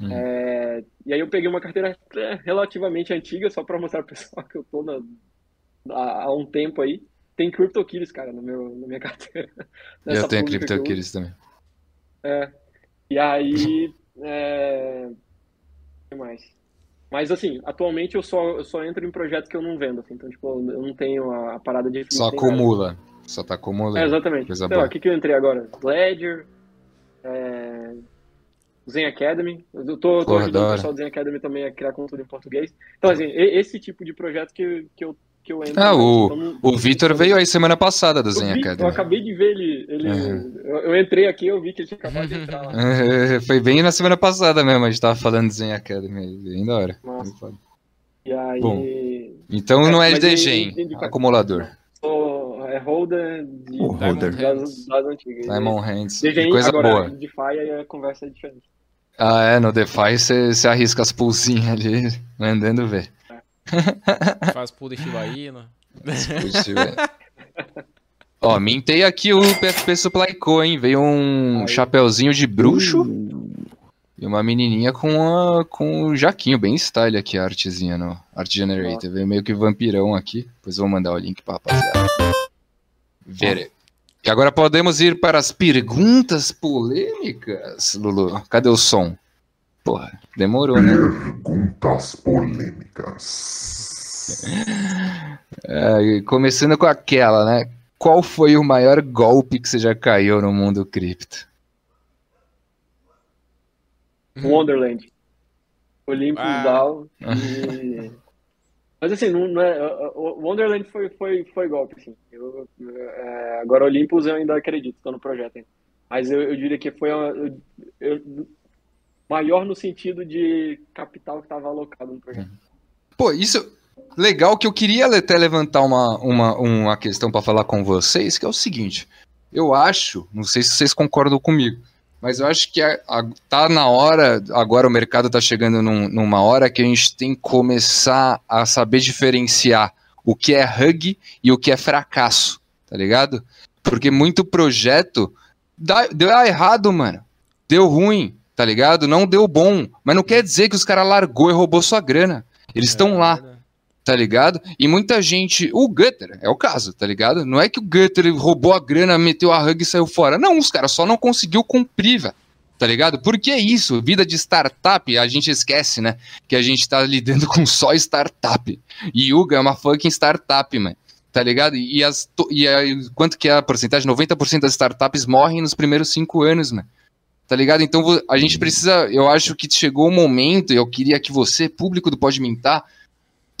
Hum. É, e aí eu peguei uma carteira é, relativamente antiga, só para mostrar pro pessoal que eu tô na- há, há um tempo aí. Tem CryptoKitties, cara, no meu, na minha carteira. Eu tenho eu. CryptoKitties também. E aí. É... O que mais? Mas assim, atualmente eu só, eu só entro em projetos que eu não vendo, assim. Então, tipo, eu não tenho a, parada de Só nem nada. acumula. Só tá É, acumulando. exatamente. Coisa boa. o que, que eu entrei agora? Ledger, é... Zen Academy. Eu tô, tô ajudando da o pessoal do Zen Academy também a criar conteúdo em português. Então, assim, esse tipo de projeto que, que, eu, que eu entro. Ah, o- Então, O Vitor veio aí semana passada do Zen vi, eu Academy. acabei de ver ele. ele Uhum. eu, eu entrei aqui eu vi que ele tinha acabado de entrar lá. Foi bem na semana passada mesmo, a gente tava falando de Zen Academy. Bem da hora. Nossa. E aí. Bom. Então É, não é de Gen, acumulador. sou é holder de, O holder. das, das antigas. Diamond Hands. DGI, Coisa agora, boa. DeFi aí a conversa é diferente. Ah, é, no DeFi você arrisca as pulsinhas ali, andando ver. Faz pool de Shiba Inu. Puxa, velho. Ó, mintei aqui o PFP Supply Co, hein? Veio um Aí. chapeuzinho de bruxo e uma menininha com, a, com o jaquinho, bem style aqui a artezinha no Art Generator. Veio meio que vampirão aqui. Depois vou mandar o link pra rapaziada. Ver. E agora podemos ir para as perguntas polêmicas, Lulu. Cadê o som? Porra, demorou, né? Perguntas polêmicas. É, começando com aquela, né? Qual foi o maior golpe que você já caiu no mundo cripto? Wonderland. Olympus Ah. DAO e... Mas assim, não, não é, Wonderland foi, foi, foi golpe, assim. Eu, é, agora Olympus eu ainda acredito, tô no projeto ainda. Mas eu, eu diria que foi uma- eu- eu- maior no sentido de capital que estava alocado no projeto. Pô, isso legal que eu queria até levantar uma, uma, uma questão para falar com vocês, que é o seguinte. Eu acho, não sei se vocês concordam comigo, mas eu acho que a, a- tá na hora, agora o mercado tá chegando num- numa hora que a gente tem que começar a saber diferenciar o que é hug e o que é fracasso, tá ligado? Porque muito projeto dá- deu errado, mano. Deu ruim, tá ligado? Não deu bom. Mas não quer dizer que os caras largou e roubou sua grana. Eles estão É, lá, verdade. tá ligado? E muita gente. O Gutter é o caso, tá ligado? Não é que o Gutter roubou a grana, meteu a rug e saiu fora. Não, os caras só não conseguiu cumprir, velho. Tá ligado? Porque é isso, vida de startup, a gente esquece, né? Que a gente tá lidando com só startup. E Yuga é uma fucking startup, mano. Tá ligado? E, as, e a- quanto que é a porcentagem? 90% das startups morrem nos primeiros cinco anos, mano. Tá ligado? Então a gente precisa. Eu acho que chegou o momento, eu queria que você, público do Pode Mintar,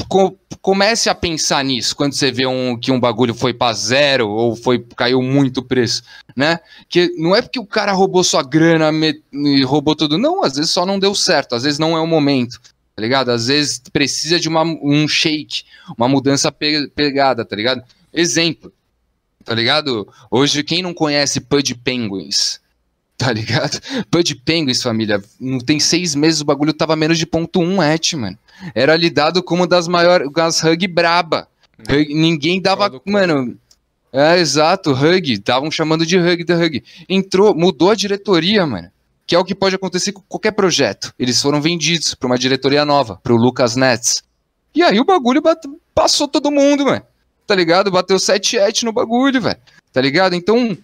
co- comece a pensar nisso quando você vê um, que um bagulho foi pra zero ou foi caiu muito o preço, né? Que não é porque o cara roubou sua grana me- e roubou tudo, não, às vezes só não deu certo, às vezes não é o momento, tá ligado? Às vezes precisa de uma, um shake, uma mudança pe- pegada, tá ligado? Exemplo, tá ligado? Hoje, quem não conhece Pud Penguins? Tá ligado? Pud Penguins, família, não tem seis meses o bagulho tava menos de ponto um et, mano. Era lidado como uma das maiores, as hug braba. Hug- ninguém dava, mano... É, exato, hug, estavam chamando de hug da hug. Entrou, mudou a diretoria, mano. Que é o que pode acontecer com qualquer projeto. Eles foram vendidos pra uma diretoria nova, pro Lucas Nets. E aí o bagulho bate- passou todo mundo, mano. Tá ligado? Bateu 7 et no bagulho, velho. Tá ligado? Então,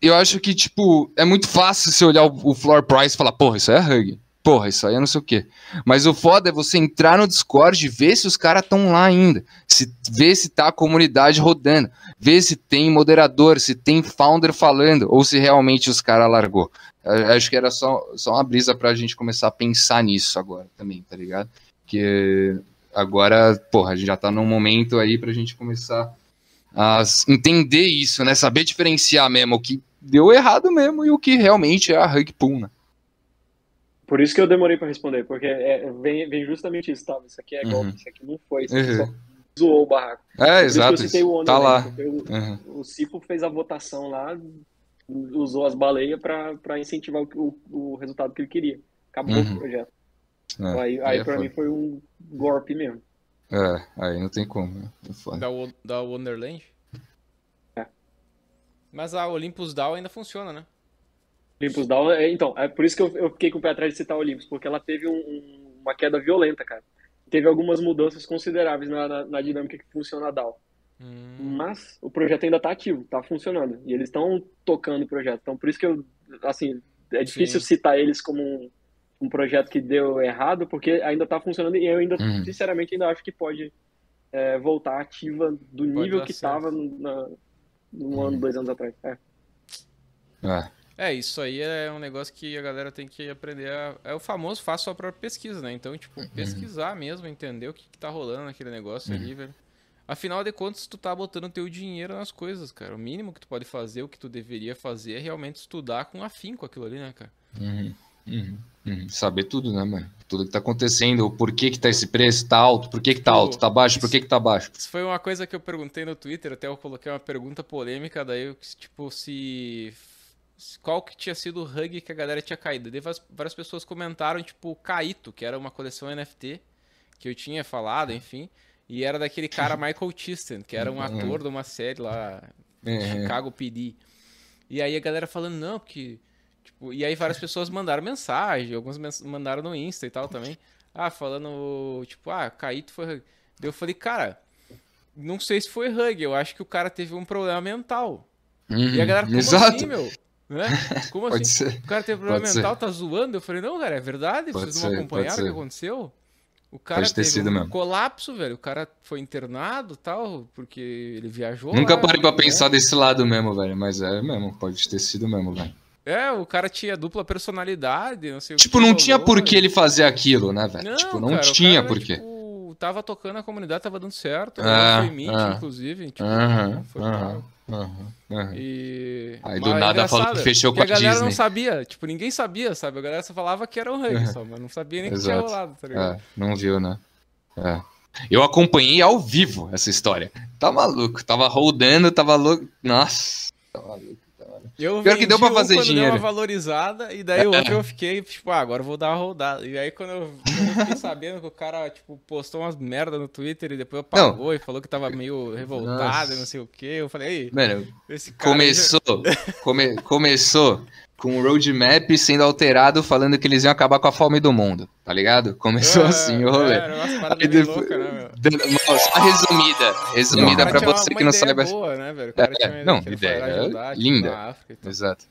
Eu acho que, tipo, é muito fácil você olhar o, floor price e falar, porra, isso aí é Hug. Porra, isso aí é não sei o quê. Mas o foda é você entrar no Discord e ver se os caras estão lá ainda. Se, ver se tá a comunidade rodando. Ver se tem moderador, se tem founder falando, ou se realmente os caras largou. Eu acho que era só, só uma brisa pra gente começar a pensar nisso agora também, tá ligado? Que agora, porra, a gente já tá num momento aí pra gente começar a entender isso, né? Saber diferenciar mesmo o que deu errado mesmo e o que realmente é a rug pull, né? Por isso que eu demorei para responder, porque é, vem, vem, justamente isso, tá? Isso aqui é golpe, uhum. isso aqui não foi, isso uhum. só zoou o barraco. É, exato. O tá lá. O, uhum. o Cifo fez a votação lá, usou as baleias para incentivar o, o, resultado que ele queria. Acabou uhum. o projeto. É, aí, aí, aí é para mim foi um golpe mesmo. É, aí não tem como. Né? Da, da Wonderland? É. Mas a Olympus DAO ainda funciona, né? Olympus Down, é, então, é por isso que eu, eu, fiquei com o pé atrás de citar o Olympus, porque ela teve um, um, uma queda violenta, cara. Teve algumas mudanças consideráveis na, na, na dinâmica que funciona a DAO. Hum. Mas o projeto ainda está ativo, está funcionando. E eles estão tocando o projeto. Então, por isso que eu, assim, é difícil Sim. citar eles como um, um, projeto que deu errado, porque ainda está funcionando e eu ainda, hum. sinceramente, ainda acho que pode é, voltar ativa do pode nível que estava no, no ano, dois anos atrás. É. é. É, isso aí é um negócio que a galera tem que aprender. A... É o famoso faça sua própria pesquisa, né? Então, tipo, uhum. pesquisar mesmo, entender o que, que tá rolando naquele negócio uhum. ali, velho. Afinal de contas, tu tá botando teu dinheiro nas coisas, cara. O mínimo que tu pode fazer, o que tu deveria fazer é realmente estudar com afinco aquilo ali, né, cara? Uhum. Uhum. uhum. Saber tudo, né, mano? Tudo que tá acontecendo, por que que tá esse preço, tá alto, por que que tá alto, tá baixo, por que que tá baixo. Isso foi uma coisa que eu perguntei no Twitter, até eu coloquei uma pergunta polêmica, daí, eu, tipo, se qual que tinha sido o hug que a galera tinha caído. Daí várias pessoas comentaram, tipo, Kaito, que era uma coleção NFT, que eu tinha falado, enfim. E era daquele cara Michael Thiston, que era um uhum. ator de uma série lá, uhum. Chicago PD. E aí a galera falando, não, porque... Tipo, e aí várias pessoas mandaram mensagem, alguns mandaram no Insta e tal também. Ah, falando, tipo, ah, Kaito foi hug. Daí eu falei, cara, não sei se foi hug, eu acho que o cara teve um problema mental. Uhum. E a uhum. galera, como Exato. assim, meu? Né? Como assim? Ser. O cara teve problema pode mental, ser. tá zoando? Eu falei, não, cara, é verdade? Pode Vocês não acompanharam o que aconteceu? O cara pode ter teve sido um mesmo. colapso, velho. O cara foi internado tal, porque ele viajou. Nunca lá, parei pra né? pensar desse lado mesmo, velho. Mas é mesmo, pode ter sido mesmo, velho. É, o cara tinha dupla personalidade, não sei tipo, o que. Tipo, não tinha por que ele fazer aquilo, né, velho? Não, tipo, não cara, tinha por quê. Tipo, tava tocando a comunidade, tava dando certo. Ah, foi Meet, ah, inclusive. Tipo, ah, foi ah, uhum. E... Aí do nada falou que fechou com a, a galera Disney. não sabia, tipo, ninguém sabia, sabe? A galera só falava que era rei uhum. só, mas não sabia nem que tinha rolado, tá ligado? É, não viu, né? É. Eu acompanhei ao vivo essa história. Tá maluco, tava rodando, tava louco. Nossa, tá maluco. Eu Pior que deu pra fazer um dinheiro. Deu uma valorizada, e daí o outro eu fiquei, tipo, ah, agora eu vou dar uma rodada. E aí quando eu, eu fiquei sabendo que o cara, tipo, postou umas merda no Twitter e depois apagou não. e falou que tava meio revoltado e não sei o que, eu falei, ei, Mano, esse cara começou, já... come, começou com o roadmap sendo alterado, falando que eles iam acabar com a fome do mundo, tá ligado? Começou é, assim o rolê. É, Aí depois, louca, né, Nossa, resumida, resumida para você que não saiba. Boa, né, velho? É, não, ideia, ajudar, tipo, linda. Exato.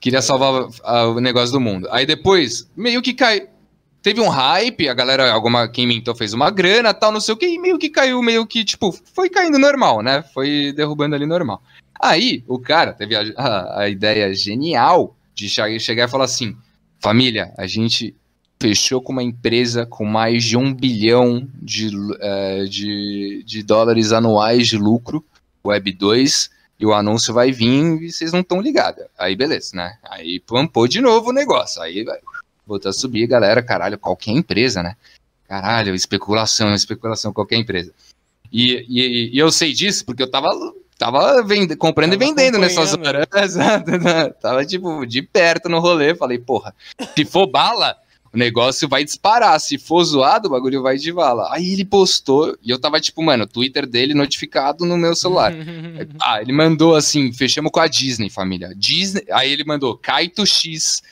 Queria salvar o negócio do mundo. Aí depois, meio que cai. Teve um hype, a galera, alguma, quem mintou fez uma grana, tal, não sei o que, e meio que caiu, meio que, tipo, foi caindo normal, né? Foi derrubando ali normal. Aí o cara teve a, a, a ideia genial de chegar e falar assim: família, a gente fechou com uma empresa com mais de um bilhão de, uh, de, de dólares anuais de lucro, Web 2, e o anúncio vai vir e vocês não estão ligados. Aí beleza, né? Aí pampou de novo o negócio. Aí vai a subir, galera, caralho, qualquer empresa, né? Caralho, especulação, especulação, qualquer empresa. E, e, e eu sei disso porque eu tava tava vend... comprando tava e vendendo nessas horas. Exato. Né? Tava, tipo, de perto no rolê. Falei, porra, se for bala, o negócio vai disparar. Se for zoado, o bagulho vai de bala. Aí ele postou, e eu tava, tipo, mano, o Twitter dele notificado no meu celular. ah, ele mandou assim: fechamos com a Disney, família. Disney. Aí ele mandou Kaito X.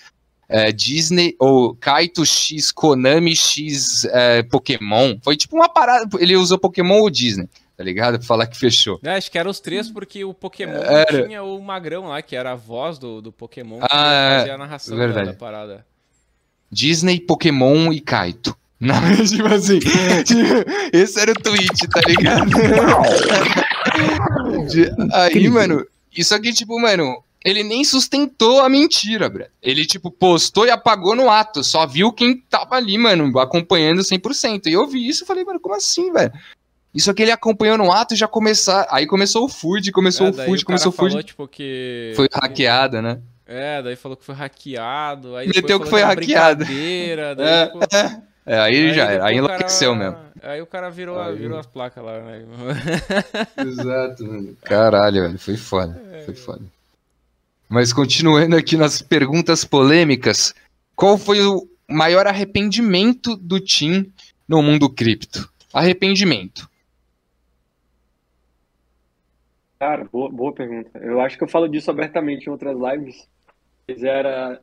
É, Disney ou Kaito X, Konami X, é, Pokémon. Foi tipo uma parada. Ele usou Pokémon ou Disney. Tá ligado? Pra falar que fechou. É, acho que eram os três, porque o Pokémon Era. tinha o Magrão lá, que era a voz do, do Pokémon, que Ah, fazia a narração da, verdade. da parada. Disney, Pokémon e Kaito. Não, tipo assim, tipo, esse era o tweet, tá ligado? De- aí, Incrível. mano, isso aqui, tipo, mano, ele nem sustentou a mentira, bro. Ele, tipo, postou e apagou no ato, só viu quem tava ali, mano, acompanhando 100%. E eu vi isso e falei, mano, como assim, velho? Isso aqui ele acompanhou no ato e já começar. Aí começou o food, começou É, o food, o começou o falou, food. tipo, que... Foi hackeada, né? É, daí falou que foi hackeado, aí Meteu que falou foi hackeado. daí, É, tipo, É, aí, já era, aí enlouqueceu cara- mesmo. Aí o cara virou, Aí- virou as placas lá, né? Exato, mano. Caralho, velho, foi foda. Foi foda. Mas continuando aqui nas perguntas polêmicas, qual foi o maior arrependimento do Tim no mundo cripto? Arrependimento. Cara, boa, boa pergunta. Eu acho que eu falo disso abertamente em outras lives. Mas era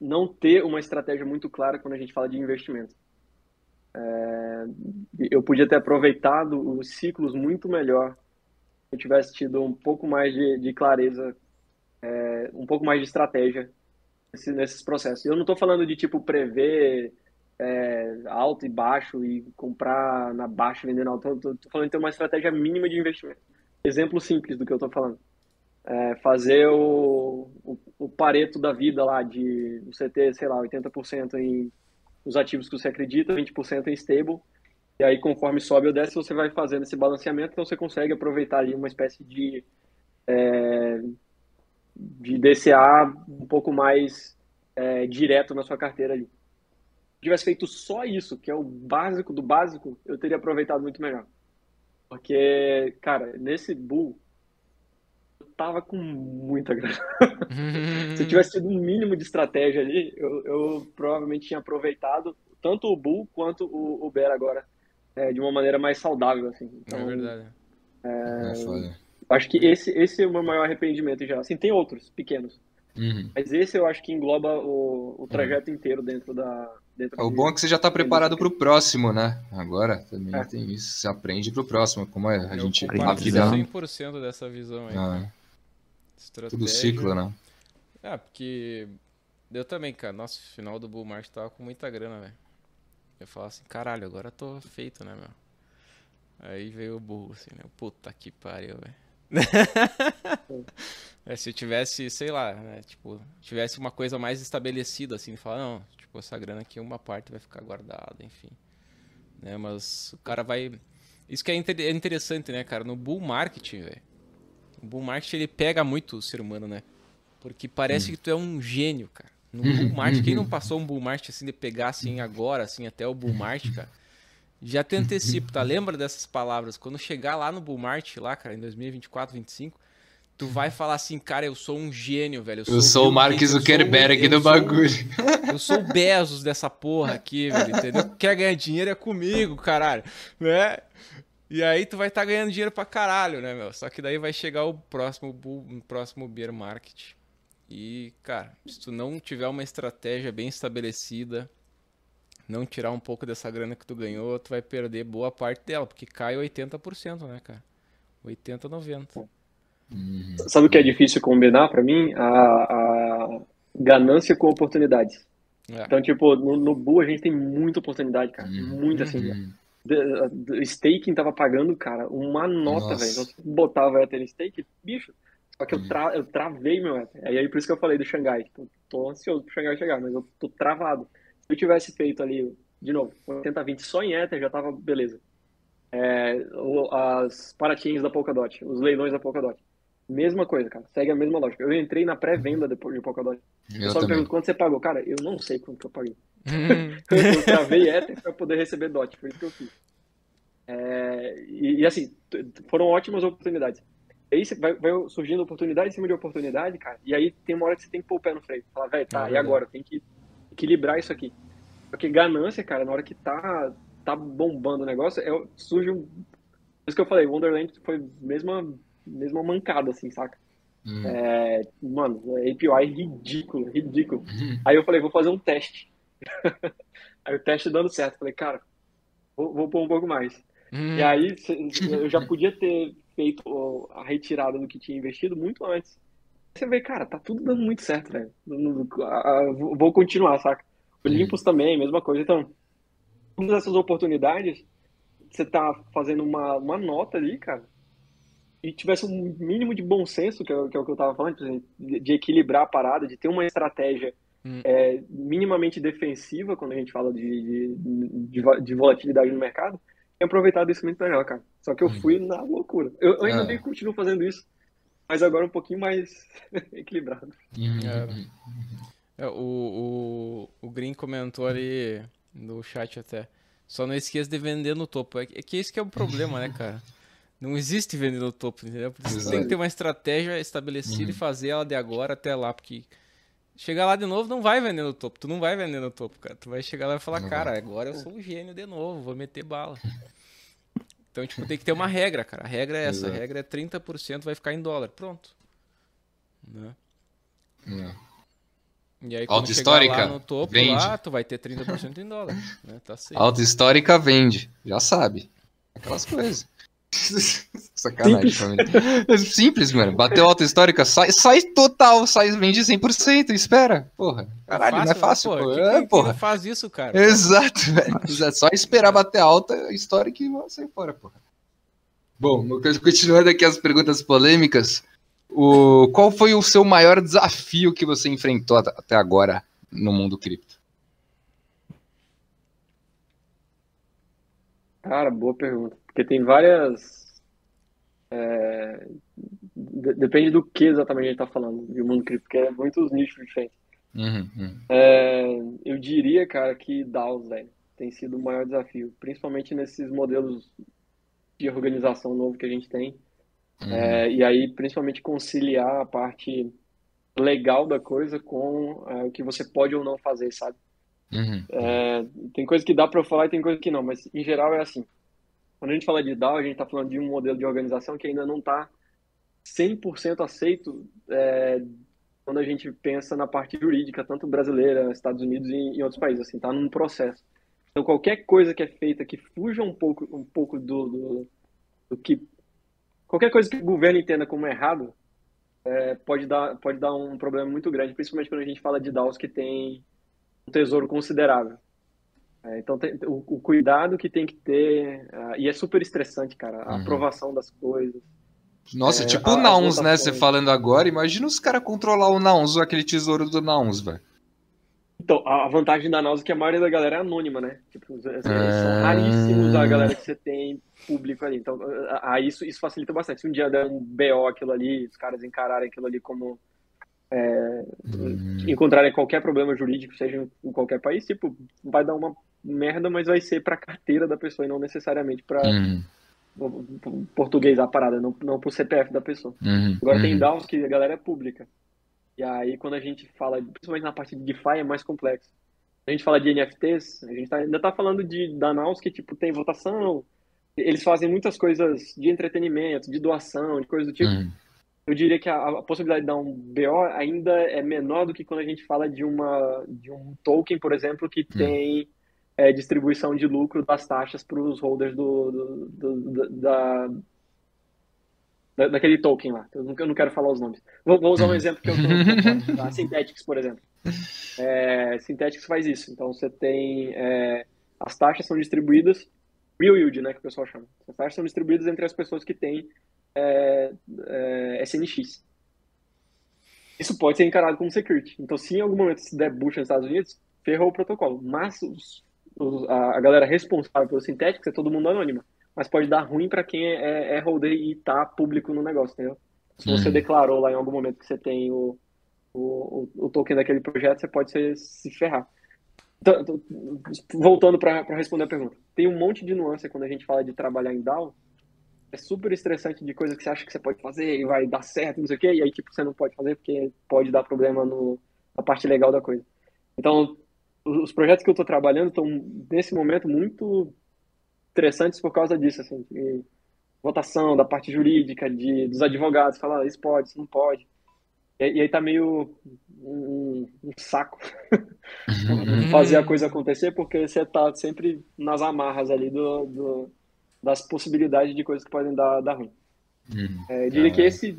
não ter uma estratégia muito clara quando a gente fala de investimento. É, eu podia ter aproveitado os ciclos muito melhor se eu tivesse tido um pouco mais de, de clareza, é, um pouco mais de estratégia nesse- nesses processos. Eu não estou falando de tipo prever é, alto e baixo e comprar na baixa e vender na alta. Estou falando de ter uma estratégia mínima de investimento. Exemplo simples do que eu estou falando. É, fazer o, o, o pareto da vida lá, de você ter, sei lá, 80% em os ativos que você acredita, 20% em stable, e aí conforme sobe ou desce, você vai fazendo esse balanceamento, então você consegue aproveitar ali uma espécie de, é, de DCA um pouco mais é, direto na sua carteira ali. Se tivesse feito só isso, que é o básico do básico, eu teria aproveitado muito melhor. Porque, cara, nesse bull, eu tava com muita grana. Se eu tivesse tido um mínimo de estratégia ali, eu, eu provavelmente tinha aproveitado tanto o bull quanto o, o bear agora, é, de uma maneira mais saudável, assim. Então, É verdade. É foda. eu acho que esse, esse é o meu maior arrependimento já. Assim, tem outros pequenos, Uhum. mas esse eu acho que engloba o, o trajeto inteiro dentro da. Dentro O de- bom é que você já tá preparado pro próximo, né? Agora também É. tem isso. Você aprende pro próximo. Como é a Eu gente. A compartilho vida. 100% dessa visão aí. Ah, Estratégia. tudo ciclo, né? É, porque eu também, cara. Nossa, o final do Bull Market tava com muita grana, velho. Eu falava assim, caralho, agora eu tô feito, né, meu? Aí veio o Bull, assim, né? Puta que pariu, velho. É, se eu tivesse, sei lá, né, tipo, tivesse uma coisa mais estabelecida, assim, falar, não, tipo, essa grana aqui, uma parte vai ficar guardada, enfim. Né, mas o cara vai... Isso que é, inter- é interessante, né, cara? No bull market, velho, o bull market, ele pega muito o ser humano, né? Porque parece que tu é um gênio, cara. No bull market, quem não passou um bull market, assim, de pegar, assim, agora, assim, até o bull market, cara, já te antecipo, tá? Lembra dessas palavras? Quando chegar lá no bull market, lá, cara, em 2024, 2025, tu vai falar assim, cara, eu sou um gênio, velho. Eu sou o Mark eu sou Zuckerberg eu do sou- bagulho. Eu sou o Bezos dessa porra aqui, velho, entendeu? Quer ganhar dinheiro é comigo, caralho, né? E aí tu vai estar ganhando dinheiro pra caralho, né, meu? Só que daí vai chegar o próximo o próximo bear market. E, cara, se tu não tiver uma estratégia bem estabelecida, não tirar um pouco dessa grana que tu ganhou, tu vai perder boa parte dela, porque cai 80%, né, cara? 80, 90. Sabe o que é difícil combinar pra mim? A, a ganância com oportunidades. É. Então, tipo, no, no Bull a gente tem muita oportunidade, cara. Uhum. Muita, assim. Uhum. Staking tava pagando, cara, uma nota, velho. Então, se botava Ether stake, bicho. Só que eu, Uhum. tra eu travei meu Ether. Aí, aí por isso que eu falei do Xangai. Tipo, tô ansioso pro Xangai chegar, mas eu tô travado. Se eu tivesse feito ali, de novo, 80-20 só em Ether, já tava beleza. É, as parachains da Polkadot, os leilões da Polkadot. Mesma coisa, cara. Segue a mesma lógica. Eu entrei na pré-venda depois de Polkadot. Eu Eu só me pergunto quanto você pagou. Cara, eu não sei quanto que eu paguei. eu travei Ether para poder receber DOT, foi isso que eu fiz. É, e, e, assim, foram ótimas oportunidades. E aí você vai, vai surgindo oportunidade em cima de oportunidade, cara, e aí tem uma hora que você tem que pôr o pé no freio. Falar, velho, tá, É e agora? Tem que equilibrar isso aqui. Porque ganância, cara, na hora que tá, tá bombando o negócio, é, surge um. Por isso que eu falei, Wonderland foi mesma, mesma mancada, assim, saca? Hum. É, mano, API ridículo, ridículo. Uhum. Aí eu falei, vou fazer um teste. Aí o teste dando certo. Falei, cara, vou, vou pôr um pouco mais. Hum. E aí eu já podia ter feito a retirada do que tinha investido muito antes. Você vê, cara, tá tudo dando muito certo, velho. Vou continuar, saca? Olympus também, mesma coisa. Então, todas essas oportunidades, você tá fazendo uma, uma nota ali, cara, e tivesse um mínimo de bom senso, que é, que é o que eu tava falando, de, de, equilibrar a parada, de ter uma estratégia hum. é, minimamente defensiva quando a gente fala de, de, de, volatilidade no mercado, e aproveitar isso muito melhor, cara. Só que eu hum. fui na loucura. Eu, eu ainda é. continuo fazendo isso, mas agora um pouquinho mais equilibrado. É. É, o, o, o Green comentou ali no chat até. Só não esqueça de vender no topo. É, é que esse que é o problema, né, cara? Não existe vender no topo, entendeu? Você tem que ter uma estratégia estabelecida uhum. e fazer ela de agora até lá, porque chegar lá de novo não vai vender no topo. Tu não vai vender no topo, cara. Tu vai chegar lá e falar, cara, agora eu sou um gênio de novo, vou meter bala. Então, tipo, tem que ter uma regra, cara. A regra é essa. Exato. A regra é 30% vai ficar em dólar. Pronto. Né? É. E aí, quando histórica lá no topo, vende. lá, tu vai ter 30% em dólar. Né? Tá Alta histórica vende. Já sabe. Aquelas coisas. Sacanagem, família. É simples, mano. Bateu alta histórica, sai, sai total, sai, vende 100%, espera. Porra, caralho, é fácil, não é fácil, pô. Quem, é, porra. faz isso, cara? Exato, velho. É só esperar bater alta histórica e sai fora, porra. Bom, continuando aqui as perguntas polêmicas, o, qual foi o seu maior desafio que você enfrentou até agora no mundo cripto? Cara, boa pergunta. Porque tem várias. É, depende do que exatamente a gente está falando de mundo cripto, porque é muitos nichos diferentes. Uhum, uhum. É, eu diria, cara, que DAOs, velho, tem sido o maior desafio, principalmente nesses modelos de organização novo que a gente tem. Uhum. É, e aí, principalmente, conciliar a parte legal da coisa com é, o que você pode ou não fazer, sabe? Uhum. É, tem coisa que dá para eu falar e tem coisa que não, mas em geral é assim. Quando a gente fala de DAO, a gente está falando de um modelo de organização que ainda não está 100% aceito é, quando a gente pensa na parte jurídica, tanto brasileira, Estados Unidos e em outros países, assim, está num processo. Então, qualquer coisa que é feita que fuja um pouco, um pouco do, do, do que... Qualquer coisa que o governo entenda como errado, é, pode, dar, pode dar um problema muito grande, principalmente quando a gente fala de DAOs que tem um tesouro considerável. É, então, tem, o, o, cuidado que tem que ter, uh, e é super estressante, cara, a uhum. aprovação das coisas. Nossa, é, tipo o Nouns, né? Você falando agora, imagina os caras controlar o Nouns, aquele tesouro do Nouns, velho. Então, a vantagem da Nouns é que a maioria da galera é anônima, né? Tipo, é... são raríssimos a galera que você tem público ali. Então, a, isso, isso facilita bastante. Se um dia der um BO aquilo ali, os caras encararem aquilo ali como é, hum. encontrarem qualquer problema jurídico, seja em qualquer país, tipo, vai dar uma merda, mas vai ser para a carteira da pessoa e não necessariamente para uhum. português a parada, não, não para o CPF da pessoa. Uhum. Agora tem uhum. DAOs que a galera é pública. E aí quando a gente fala, principalmente na parte de DeFi, é mais complexo. A gente fala de NFTs, a gente tá, ainda está falando de DAOs que tipo tem votação, eles fazem muitas coisas de entretenimento, de doação, de coisas do tipo. Eu diria que a, a, possibilidade de dar um BO ainda é menor do que quando a gente fala de uma de um token, por exemplo, que uhum. tem é, distribuição de lucro das taxas para os holders do, do, do, da, da, daquele token lá. Eu não, eu não quero falar os nomes. Vou, vou usar um exemplo que eu estou a Synthetics, por exemplo. É, Synthetics faz isso. Então você tem é, as taxas são distribuídas real yield, né, que o pessoal chama. As taxas são distribuídas entre as pessoas que têm é, é, SNX. Isso pode ser encarado como security. Então, se em algum momento se der bucha nos Estados Unidos, ferrou o protocolo. Mas os a, galera responsável pelo Synthetics é todo mundo anônima. Mas pode dar ruim para quem é, é holder e tá público no negócio, entendeu? Se você uhum. declarou lá em algum momento que você tem o, o, o token daquele projeto, você pode se, se ferrar. Então, então voltando para responder a pergunta. Tem um monte de nuance quando a gente fala de trabalhar em DAO. É super estressante de coisa que você acha que você pode fazer e vai dar certo, não sei o quê, e aí tipo, você não pode fazer porque pode dar problema no, na parte legal da coisa. Então, os projetos que eu estou trabalhando estão, nesse momento, muito interessantes por causa disso, assim, de votação, da parte jurídica, de, dos advogados, falar, isso pode, isso não pode. E, e aí tá meio um, um saco uhum. fazer a coisa acontecer, porque você tá sempre nas amarras ali do, do, das possibilidades de coisas que podem dar, dar ruim. Hum. É, eu diria Ah, que esse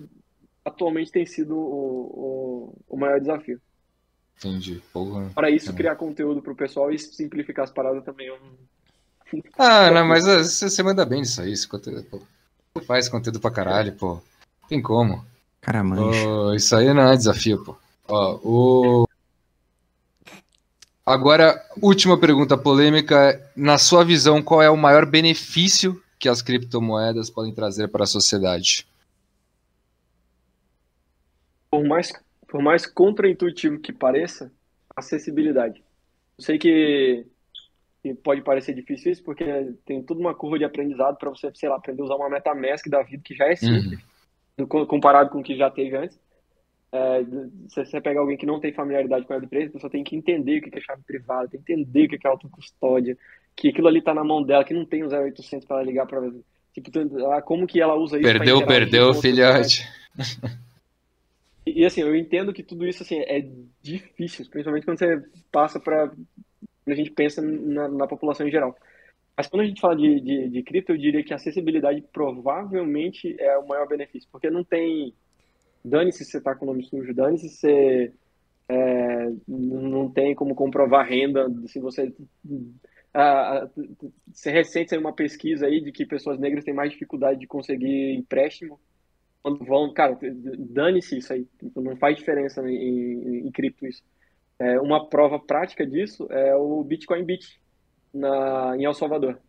atualmente tem sido o, o, o maior desafio. Entendi. Para isso, É. criar conteúdo para o pessoal e simplificar as paradas também é um, Ah, não, mas ah, você, você manda bem nisso aí. Esse conteúdo, pô. Você faz conteúdo pra caralho, pô. Tem como. Cara, mancha. Ô, isso aí não é desafio, pô. Ó, o... Agora, última pergunta polêmica. Na sua visão, qual é o maior benefício que as criptomoedas podem trazer para a sociedade? por mais, por mais contraintuitivo que pareça, acessibilidade. Eu sei que, pode parecer difícil isso, porque tem toda uma curva de aprendizado para você, sei lá, aprender a usar uma MetaMask da vida, que já é simples, do- comparado com o que já teve antes. É, se você pega alguém que não tem familiaridade com a Web3, a pessoa tem que entender o que é chave privada, tem que entender o que é autocustódia, que aquilo ali tá na mão dela, que não tem o 0800 para ela ligar para tipo, como que ela usa isso Perdeu, perdeu, filhote. e, e, assim, eu entendo que tudo isso assim, é difícil, principalmente quando você passa para. Quando a gente pensa na, na população em geral. Mas quando a gente fala de, de, de cripto, eu diria que a acessibilidade provavelmente é o maior benefício, porque não tem. Dane-se se você está com o nome sujo, dane-se se você é, não tem como comprovar renda, se você. Se recente saiu uma pesquisa aí de que pessoas negras têm mais dificuldade de conseguir empréstimo quando vão, cara, dane-se isso aí, não faz diferença em, em, em cripto isso. É, uma prova prática disso é o Bitcoin Beach na, em El Salvador.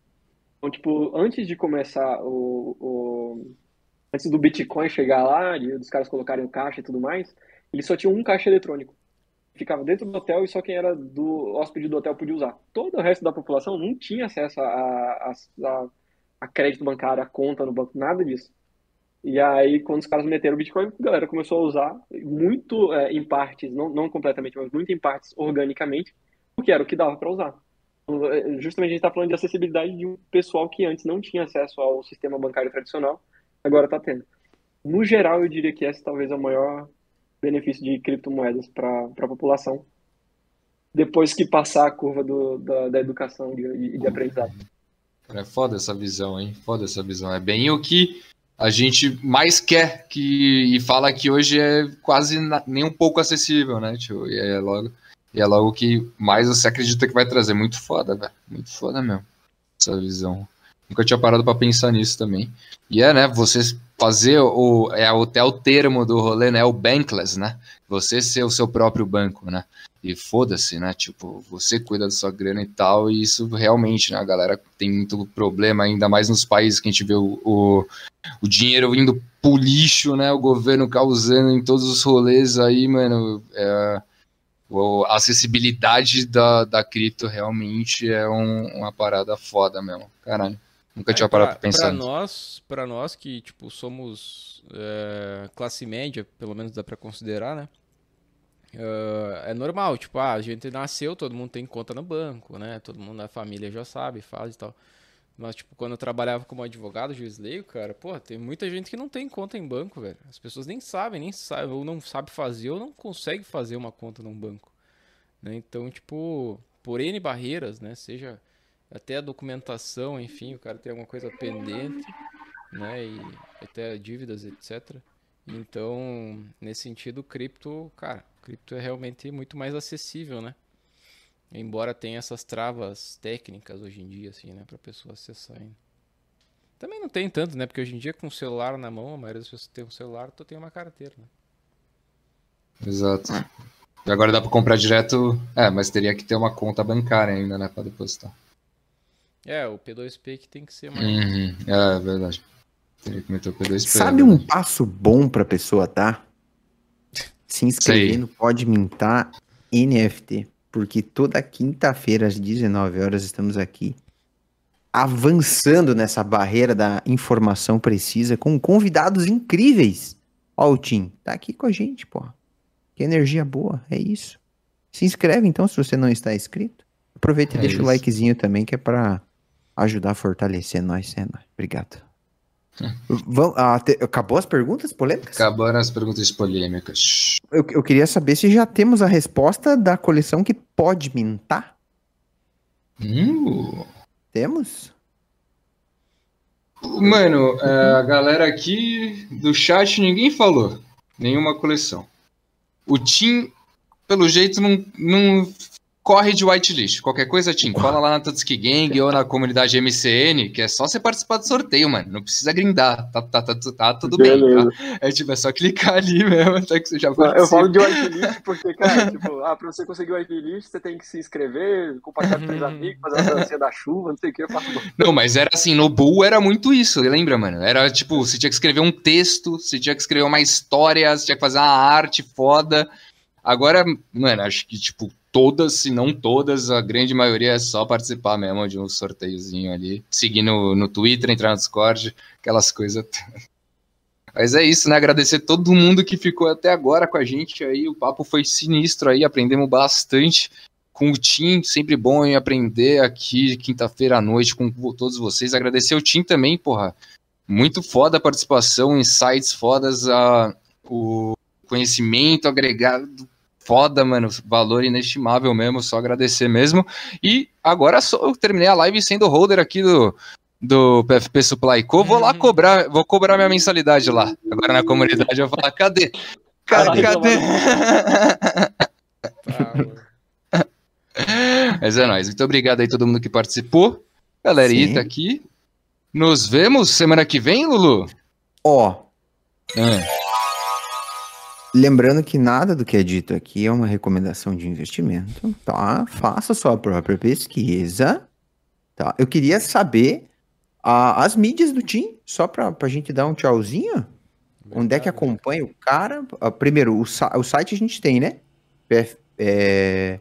Então, tipo, antes de começar o, o antes do Bitcoin chegar lá, de, dos caras colocarem o caixa e tudo mais, eles só tinham um caixa eletrônico. Ficava dentro do hotel e só quem era do hóspede do hotel podia usar. Todo o resto da população não tinha acesso a, a, a, a crédito bancário, a conta no banco, nada disso. E aí, quando os caras meteram o Bitcoin, a galera começou a usar muito é, em partes, não, não completamente, mas muito em partes organicamente, porque era o que dava para usar. Justamente a gente está falando de acessibilidade de um pessoal que antes não tinha acesso ao sistema bancário tradicional, agora está tendo. No geral, eu diria que esse talvez é o maior benefício de criptomoedas para a população, depois que passar a curva do, da, da educação e de, de aprendizado. É foda essa visão, hein? Foda essa visão. É bem o que a gente mais quer que e fala que hoje é quase na, nem um pouco acessível, né, tio? E é logo e é logo que mais você acredita que vai trazer. Muito foda, velho. Muito foda mesmo. Essa visão. Nunca tinha parado para pensar nisso também. E é, né, você fazer o é até o termo do rolê, né, o bankless, né? Você ser o seu próprio banco, né? E foda-se, né? Tipo, você cuida da sua grana e tal, e isso realmente, né? A galera tem muito problema, ainda mais nos países que a gente vê o, o, o dinheiro indo pro lixo, né? O governo causando em todos os rolês aí, mano. É, a acessibilidade da, da cripto realmente é um, uma parada foda mesmo. Caralho. Nunca tinha parado pra, pra pensar. Pra nós, pra nós que, tipo, somos é, classe média, pelo menos dá pra considerar, né? Uh, é normal, tipo, ah, a gente nasceu, todo mundo tem conta no banco, né? Todo mundo na família já sabe, faz e tal. Mas, tipo, quando eu trabalhava como advogado, juiz leigo, cara, pô, tem muita gente que não tem conta em banco, velho. As pessoas nem sabem, nem sabem, ou não sabe fazer, ou não consegue fazer uma conta num banco. Né? Então, tipo, por N barreiras, né? Seja até a documentação, enfim, o cara tem alguma coisa pendente, né? E até dívidas, etc. Então, nesse sentido, cripto, cara, cripto é realmente muito mais acessível, né? Embora tenha essas travas técnicas hoje em dia, assim, né, pra pessoa acessar ainda. Também não tem tanto, né? Porque hoje em dia, com o celular na mão, a maioria das pessoas tem um celular, tu tem uma carteira, né? Exato. E agora dá pra comprar direto. É, mas teria que ter uma conta bancária ainda, né? Pra depositar. É, o P2P que tem que ser mais. Uhum. É, é verdade. Teria que meter o P2P. Sabe é um passo bom pra pessoa dar? Se inscrever Sei. no Pode Mintar NFT. Porque toda quinta-feira, às 19 horas, estamos aqui avançando nessa barreira da informação precisa com convidados incríveis. Ó, o Tim, tá aqui com a gente, pô. Que energia boa, é isso. Se inscreve então se você não está inscrito. Aproveita e É deixa isso. o likezinho também, que é pra ajudar a fortalecer nós, é nóis. Obrigado. Vamos, ah, te- acabou as perguntas polêmicas? Acabaram as perguntas polêmicas. Eu, eu queria saber se já temos a resposta da coleção que pode mintar. Hum, Temos? Mano, é, a galera aqui do chat ninguém falou. Nenhuma coleção. O Tim, pelo jeito, não, não corre de whitelist. Qualquer coisa, Tim, cola lá na Tutski Gang ou na comunidade MCN, que é só você participar do sorteio, mano. Não precisa grindar. Tá, tá, tá, tá tudo Beleza. bem, tá? É tipo, é só clicar ali mesmo, até que você já participa. Eu falo de whitelist porque, cara, tipo, ah, pra você conseguir whitelist, você tem que se inscrever, compartilhar com seus amigos, fazer a dancinha da chuva, não sei o que, eu faço. Não, mas era assim, no Bull era muito isso, lembra, mano? Era tipo, você tinha que escrever um texto, você tinha que escrever uma história, você tinha que fazer uma arte foda. Agora, mano, acho que, tipo, todas, se não todas, a grande maioria é só participar mesmo de um sorteiozinho ali, seguir no, no Twitter, entrar no Discord, aquelas coisas. Mas é isso, né? Agradecer todo mundo que ficou até agora com a gente aí. O papo foi sinistro aí, aprendemos bastante com o Tim, sempre bom em aprender aqui quinta-feira à noite com todos vocês. Agradecer o Tim também, porra. Muito foda a participação, insights fodas, a, o conhecimento agregado foda, mano. Valor inestimável mesmo, só agradecer mesmo. E agora só eu terminei a live sendo holder aqui do, do PFP Supply Co. Vou lá uhum. cobrar, vou cobrar minha mensalidade lá. Agora na comunidade eu vou falar, cadê? Cadê? cadê? Mas é nóis. Muito obrigado aí todo mundo que participou. Galerita aqui. Nos vemos semana que vem, Lulu? Ó. Oh. Lembrando que nada do que é dito aqui é uma recomendação de investimento, tá? Faça sua própria pesquisa, tá? Eu queria saber a, as mídias do Tim, só pra, pra gente dar um tchauzinho. Verdade. Onde é que acompanha o cara? Uh, primeiro, o, o site a gente tem, né? PF, é...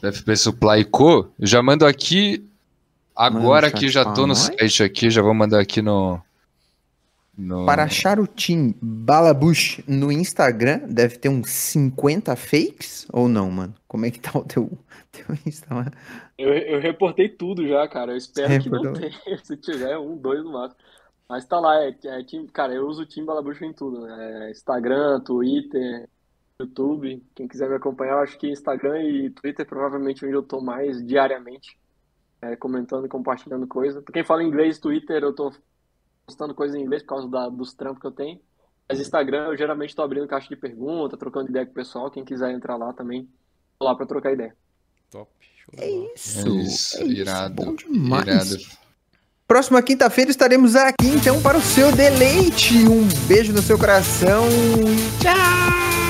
PFP Supply Co. Eu já mando aqui. Agora que já tô no site aqui, já vou mandar aqui no, no... Para achar o Tim Balabush no Instagram, deve ter uns 50 fakes ou não, mano? Como é que tá o teu, teu Instagram? Eu, eu reportei tudo já, cara. Eu espero que não tenha. Se tiver, um, dois no máximo. Mas tá lá, é, é cara, eu uso o Tim Balabush em tudo, né? É Instagram, Twitter, YouTube. Quem quiser me acompanhar, eu acho que Instagram e Twitter provavelmente onde eu tô mais diariamente. É, comentando e compartilhando coisa. Pra quem fala inglês, Twitter, eu tô postando coisas em inglês por causa da, dos trampos que eu tenho. Mas Instagram eu geralmente estou abrindo caixa de pergunta, trocando ideia com o pessoal. Quem quiser entrar lá também, tô lá para trocar ideia. Top. É isso. É isso. É irado. Bom demais. Irado. Próxima quinta-feira estaremos aqui então para o seu deleite. Um beijo no seu coração. Tchau!